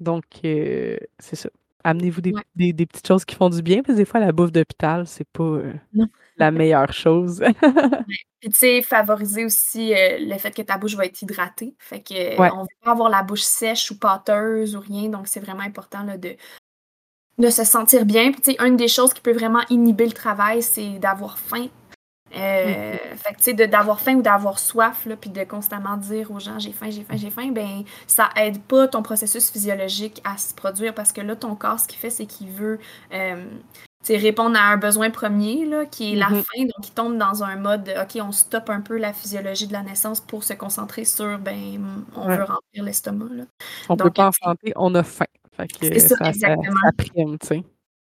Donc, euh, c'est ça. amenez-vous des, des, petites choses qui font du bien, parce que des fois, la bouffe d'hôpital, c'est pas euh, la meilleure chose. Puis, tu sais, favoriser aussi euh, le fait que ta bouche va être hydratée. Fait que on veut pas avoir la bouche sèche ou pâteuse ou rien, donc c'est vraiment important là, de, de se sentir bien. Puis, tu sais, une des choses qui peut vraiment inhiber le travail, c'est d'avoir faim. Euh, fait que, tu sais, d'avoir faim ou d'avoir soif, là, puis de constamment dire aux gens j'ai faim, j'ai faim, j'ai faim, ben ça aide pas ton processus physiologique à se produire parce que là, ton corps, ce qu'il fait, c'est qu'il veut euh, répondre à un besoin premier, là, qui est la mm-hmm. faim. Donc, il tombe dans un mode OK, on stoppe un peu la physiologie de la naissance pour se concentrer sur ben on veut remplir l'estomac. On peut pas en santé, on a faim. Ça, exactement. Ça, prime, tu sais.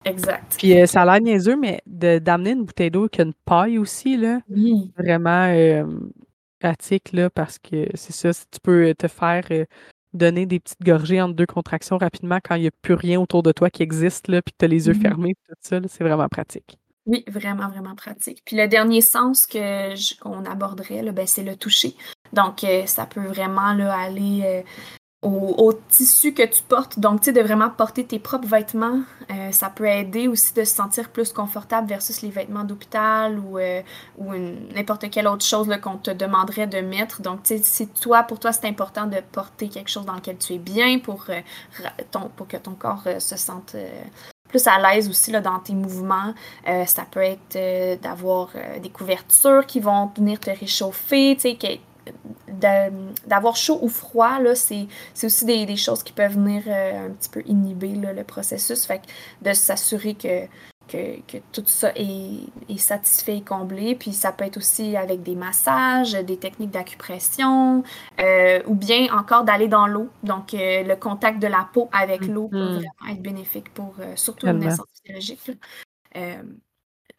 Exact. Puis euh, ça a l'air niaiseux, mais d'amener une bouteille d'eau qui a une paille aussi, là, vraiment euh, pratique, là, parce que c'est ça, si tu peux te faire euh, donner des petites gorgées entre deux contractions rapidement quand il n'y a plus rien autour de toi qui existe, là, puis que tu as les yeux mmh fermés, tout ça, c'est vraiment pratique. Oui, vraiment, vraiment pratique. Puis le dernier sens que qu'on aborderait, là, ben, c'est le toucher. Donc, ça peut vraiment là, aller au, tissu que tu portes. Donc, tu sais, de vraiment porter tes propres vêtements, euh, ça peut aider aussi de se sentir plus confortable versus les vêtements d'hôpital ou, euh, n'importe quelle autre chose qu'on te demanderait de mettre. Donc, tu sais, si toi, pour toi, c'est important de porter quelque chose dans lequel tu es bien pour, euh, que ton corps se sente plus à l'aise aussi là, dans tes mouvements. ça peut être d'avoir des couvertures qui vont venir te réchauffer, tu sais, d'avoir chaud ou froid, là, c'est, aussi des, choses qui peuvent venir euh, un petit peu inhiber le processus. Fait de s'assurer que, que, tout ça est, satisfait et comblé. Puis ça peut être aussi avec des massages, des techniques d'acupression, euh, ou bien encore d'aller dans l'eau. Donc euh, le contact de la peau avec l'eau peut mm-hmm. vraiment être bénéfique pour surtout une naissance physiologique.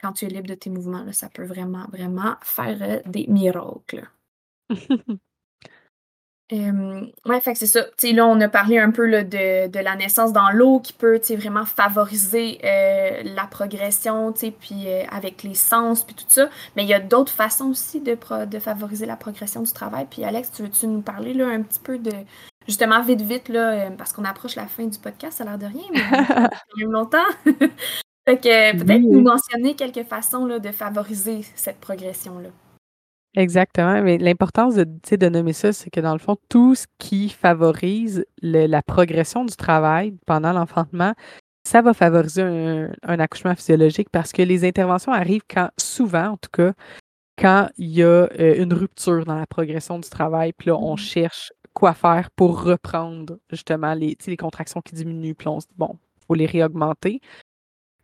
quand tu es libre de tes mouvements, là, ça peut vraiment, vraiment faire des miracles. ouais, fait que c'est ça. là, on a parlé un peu là, de, de la naissance dans l'eau qui peut vraiment favoriser euh, la progression, puis euh, avec les sens, puis tout ça. Mais il y a d'autres façons aussi de, de favoriser la progression du travail. Puis Alex, tu veux-tu nous parler là, un petit peu de, justement, vite, vite, là, euh, parce qu'on approche la fin du podcast, ça a l'air de rien, mais quand même longtemps. fait que peut-être nous mentionner quelques façons là, de favoriser cette progression-là. Exactement, mais l'importance de, de nommer ça, c'est que dans le fond, tout ce qui favorise la progression du travail pendant l'enfantement, ça va favoriser un, accouchement physiologique parce que les interventions arrivent quand, souvent en tout cas, quand il y a euh, une rupture dans la progression du travail, puis là, on mmh cherche quoi faire pour reprendre justement les, les contractions qui diminuent, puis on se dit, bon, il faut les réaugmenter.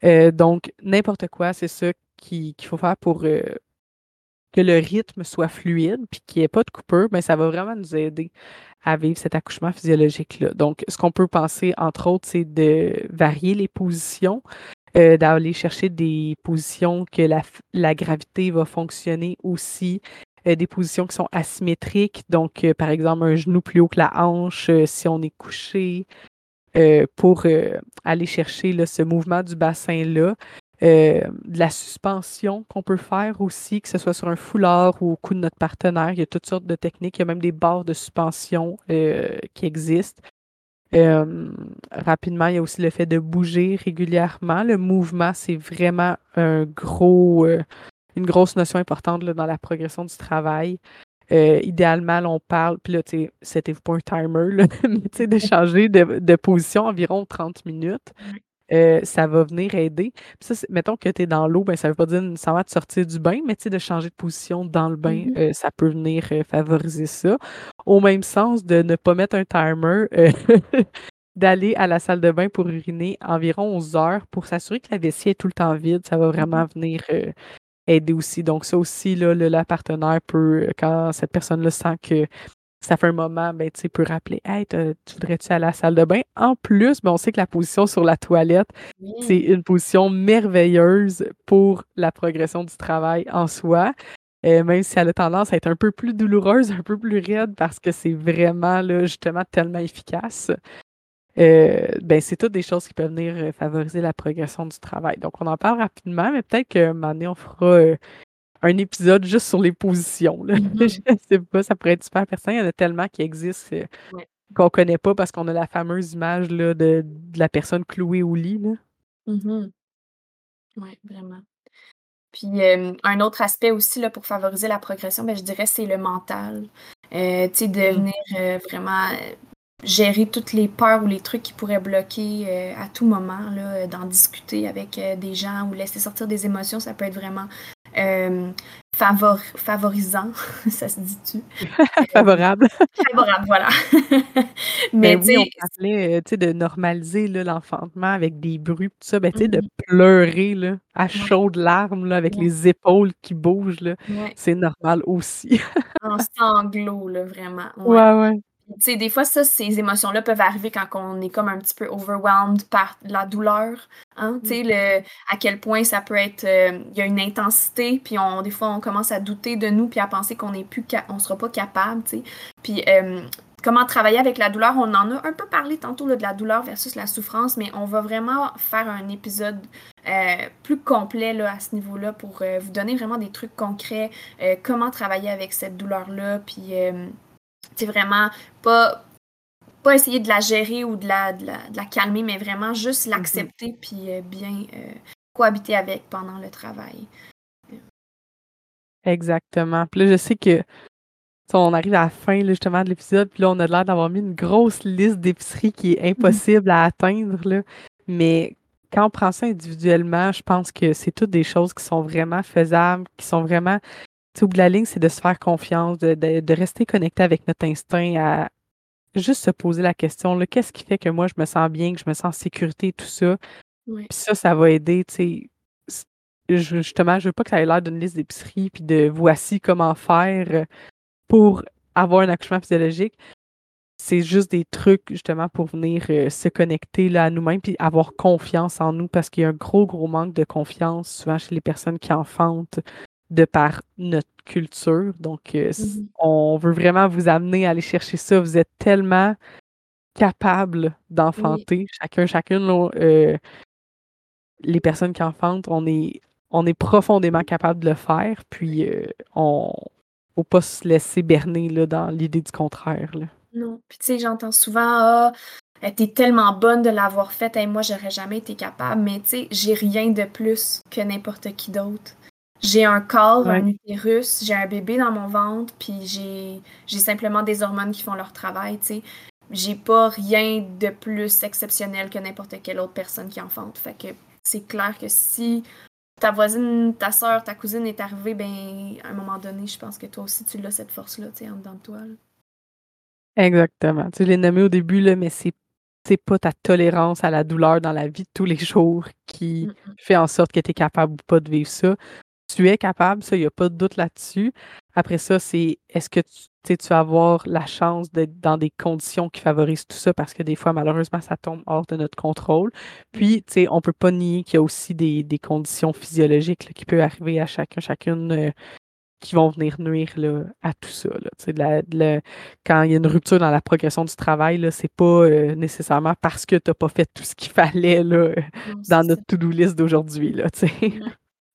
Euh, donc, n'importe quoi, c'est ça qu'il faut faire pour, euh, que le rythme soit fluide puis qu'il n'y ait pas de coupure, mais ben, ça va vraiment nous aider à vivre cet accouchement physiologique-là. Donc, ce qu'on peut penser, entre autres, c'est de varier les positions, euh, d'aller chercher des positions que la, gravité va fonctionner aussi, euh, des positions qui sont asymétriques. Donc, euh, par exemple, un genou plus haut que la hanche si on est couché. pour aller chercher ce mouvement du bassin-là. Euh, de la suspension qu'on peut faire aussi, que ce soit sur un foulard ou au cou de notre partenaire. Il y a toutes sortes de techniques. Il y a même des barres de suspension euh, qui existent. Euh, rapidement, il y a aussi le fait de bouger régulièrement. Le mouvement, c'est vraiment un gros, une grosse notion importante dans la progression du travail. idéalement, on parle, puis là, tu sais, c'était pas un timer, mais tu sais, de changer de, de, position environ 30 minutes. Euh, ça va venir aider. ça, mettons que tu es dans l'eau, ben, ça ne veut pas dire nécessairement de sortir du bain, mais de changer de position dans le bain, mmh euh, ça peut venir euh, favoriser ça. Au même sens, de ne pas mettre un timer, d'aller à la salle de bain pour uriner environ 11 heures pour s'assurer que la vessie est tout le temps vide. Ça va vraiment venir aider aussi. Donc, ça aussi, là, le, la partenaire peut, quand cette personne-là sent que ça fait un moment, ben, tu peux rappeler Hey, tu voudrais-tu aller à la salle de bain? En plus, ben, on sait que la position sur la toilette, c'est une position merveilleuse pour la progression du travail en soi. Euh, même si elle a tendance à être un peu plus douloureuse, un peu plus raide, parce que c'est vraiment là, justement tellement efficace. Euh, ben, c'est toutes des choses qui peuvent venir euh, favoriser la progression du travail. Donc, on en parle rapidement, mais peut-être que donné, on fera un épisode juste sur les positions. Là. Mm-hmm. je sais pas, ça pourrait être super pertinent. Il y en a tellement qui existent. qu'on connaît pas parce qu'on a la fameuse image là, de, de la personne clouée au lit. Là. Mhm. Oui, vraiment. Puis euh, un autre aspect aussi là, pour favoriser la progression, ben, je dirais c'est le mental. Euh, tu sais, de Mm. venir euh, vraiment euh, gérer toutes les peurs ou les trucs qui pourraient bloquer euh, à tout moment, là, euh, d'en discuter avec euh, des gens ou laisser sortir des émotions, ça peut être vraiment euh, favor- favorisant, ça se dit-tu? Favorable. Favorable, voilà. Ben Mais tu oui, on parlait euh, tu sais, de normaliser l'enfantement avec des bruits, tout ça. Ben, tu sais, de Mhm. pleurer là, à chaudes larmes là, avec Ouais. les épaules qui bougent, ouais, c'est normal aussi. en sanglots, là, vraiment. Ouais. Ouais, ouais. Tu sais, des fois, ça, ces émotions-là peuvent arriver quand on est comme un petit peu overwhelmed par la douleur. Hein? Tu sais, le, à quel point ça peut être. euh, Il y a une intensité, puis on, des fois, on commence à douter de nous, puis à penser qu'on n'est plus. on sera pas capable, tu sais. Puis, euh, comment travailler avec la douleur? On en a un peu parlé tantôt là, de la douleur versus la souffrance, mais on va vraiment faire un épisode euh, plus complet là, à ce niveau-là pour euh, vous donner vraiment des trucs concrets, euh, comment travailler avec cette douleur-là, puis. C'est vraiment pas, pas essayer de la gérer ou de la, de la, de la calmer, mais vraiment juste l'accepter puis euh, bien euh, cohabiter avec pendant le travail. Exactement. Puis là, je sais que on arrive à la fin là, justement de l'épisode, puis là, on a l'air d'avoir mis une grosse liste d'épiceries qui est impossible à atteindre. Là. Mais quand on prend ça individuellement, je pense que c'est toutes des choses qui sont vraiment faisables, qui sont vraiment. Au bout de la ligne, c'est de se faire confiance, de, de- de rester connecté avec notre instinct, à juste se poser la question, qu'est-ce qui fait que moi, je me sens bien, que je me sens en sécurité, tout ça? Oui. Puis ça, ça va aider, tu sais. Je- Justement, je veux pas que ça ait l'air d'une liste d'épicerie, puis de voici comment faire euh, pour avoir un accouchement physiologique. C'est juste des trucs, justement, pour venir euh, se connecter là, à nous-mêmes, puis avoir confiance en nous, parce qu'il y a un gros, gros manque de confiance, souvent chez les personnes qui enfantent, de par notre culture. Donc, euh, Mhm. on veut vraiment vous amener à aller chercher ça. Vous êtes tellement capables d'enfanter, chacun, chacune, là, euh, les personnes qui enfantent, on est, on est profondément capable de le faire, puis euh, on faut pas se laisser berner là, dans l'idée du contraire. là. Non. Puis tu sais, j'entends souvent Ah, t'es tellement bonne de l'avoir fait, et moi, j'aurais jamais été capable. Mais tu sais, j'ai rien de plus que n'importe qui d'autre. J'ai un corps, un utérus, j'ai un bébé dans mon ventre, puis j'ai simplement des hormones qui font leur travail, tu sais. J'ai pas rien de plus exceptionnel que n'importe quelle autre personne qui enfante. Fait que c'est clair que si ta voisine, ta soeur, ta cousine est arrivée, ben à un moment donné, je pense que toi aussi tu l'as cette force-là, tu sais, en dedans de toi. là. Exactement. Tu l'as nommé au début, là, mais c'est c'est pas ta tolérance à la douleur dans la vie de tous les jours qui fait en sorte que tu es capable ou pas de vivre ça. Tu es capable, ça, il n'y a pas de doute là-dessus. Après ça, c'est est-ce que tu, tu vas avoir la chance d'être dans des conditions qui favorisent tout ça parce que des fois, malheureusement, ça tombe hors de notre contrôle. Puis, tu sais, on peut pas nier qu'il y a aussi des, des conditions physiologiques là, qui peuvent arriver à chacun, chacune euh, qui vont venir nuire là, à tout ça. Là. Tu sais, de la- de la- quand il y a une rupture dans la progression du travail, là, c'est pas euh, nécessairement parce que tu n'as pas fait tout ce qu'il fallait là, Non, dans notre to-do list d'aujourd'hui.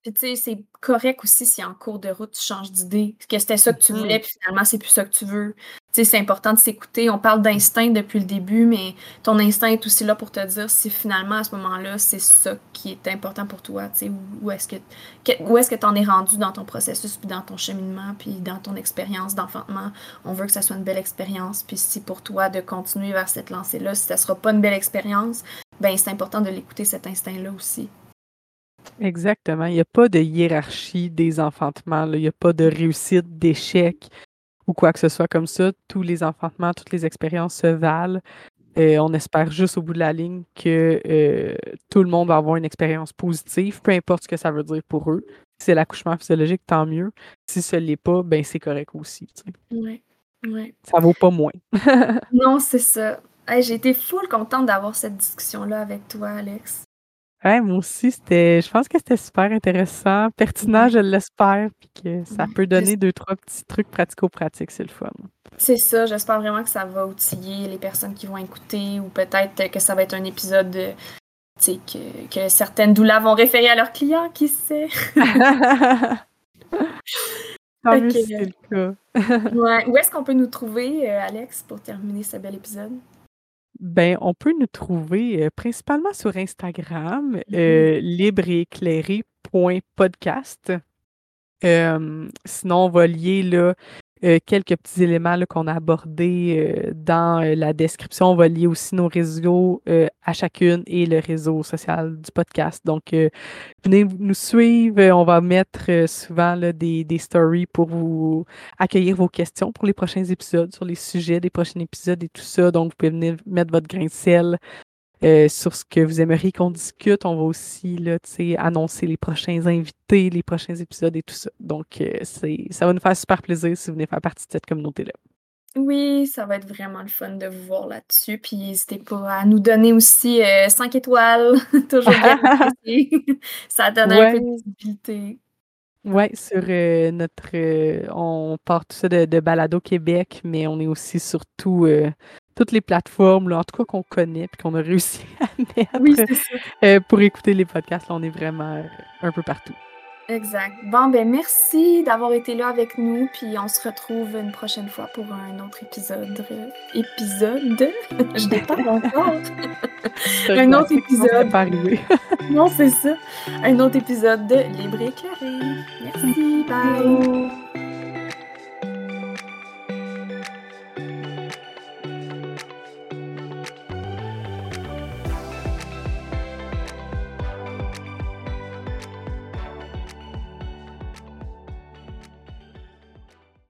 Puis tu sais, c'est correct aussi si en cours de route tu changes d'idée, que c'était ça que tu Mhm. voulais, puis finalement c'est plus ça que tu veux. Tu sais, c'est important de s'écouter. On parle d'instinct depuis le début, mais ton instinct est aussi là pour te dire si finalement à ce moment-là c'est ça qui est important pour toi. Tu sais, où, est-ce que que- où est-ce que tu en es rendu dans ton processus, puis dans ton cheminement, puis dans ton expérience d'enfantement. On veut que ça soit une belle expérience, puis si pour toi de continuer vers cette lancée-là, si ça sera pas une belle expérience, ben c'est important de l'écouter cet instinct-là aussi. Exactement. Il n'y a pas de hiérarchie des enfantements. là. Il n'y a pas de réussite, d'échec ou quoi que ce soit comme ça. Tous les enfantements, toutes les expériences se valent. Euh, on espère juste au bout de la ligne que euh, tout le monde va avoir une expérience positive, peu importe ce que ça veut dire pour eux. Si c'est l'accouchement physiologique, tant mieux. Si ce l'est pas, ben c'est correct aussi. tu sais. Ouais, ouais. Ça vaut pas moins. Non, c'est ça. Hey, j'ai été full contente d'avoir cette discussion-là avec toi, Alex. Ouais, moi aussi, c'était. Je pense que c'était super intéressant, pertinent, Ouais. je l'espère, puis que ça Ouais. peut donner deux, trois petits trucs pratico-pratiques, c'est le fun. C'est ça, j'espère vraiment que ça va outiller les personnes qui vont écouter ou peut-être que ça va être un épisode euh, que, que certaines doulas vont référer à leurs clients, qui sait? Si c'est le cas. Ouais. Où est-ce qu'on peut nous trouver, euh, Alex, pour terminer ce bel épisode? Ben, on peut nous trouver euh, principalement sur Instagram, Mhm. euh, libre et éclairé.podcast. Euh, sinon, on va lier là, euh, quelques petits éléments qu'on a abordés euh, dans euh, la description. On va lier aussi nos réseaux euh, à chacune et le réseau social du podcast. Donc, euh, venez nous suivre. On va mettre souvent là, des, des stories pour vous accueillir vos questions pour les prochains épisodes, sur les sujets des prochains épisodes et tout ça. Donc, vous pouvez venir mettre votre grain de sel euh, sur ce que vous aimeriez qu'on discute. On va aussi là, annoncer les prochains invités, les prochains épisodes et tout ça. Donc, euh, ça va nous faire super plaisir si vous venez faire partie de cette communauté-là. Oui, ça va être vraiment le fun de vous voir là-dessus. Puis n'hésitez pas à nous donner aussi 5 étoiles. Toujours bien ça donne un peu de Ouais. visibilité. Ouais, sur euh, notre. euh, on part tout ça de, de Balado Québec, mais on est aussi sur tout, euh, toutes les plateformes, là, en tout cas qu'on connaît puis qu'on a réussi à mettre Oui, c'est ça. euh, pour écouter les podcasts. Là, on est vraiment euh, un peu partout. Exact. Bon, ben merci d'avoir été là avec nous. Puis on se retrouve une prochaine fois pour un autre épisode. euh, Épisode? Je déparle encore. Un autre Ça épisode. Non, c'est ça. Un autre épisode de Libre et éclairé. Merci. Bye.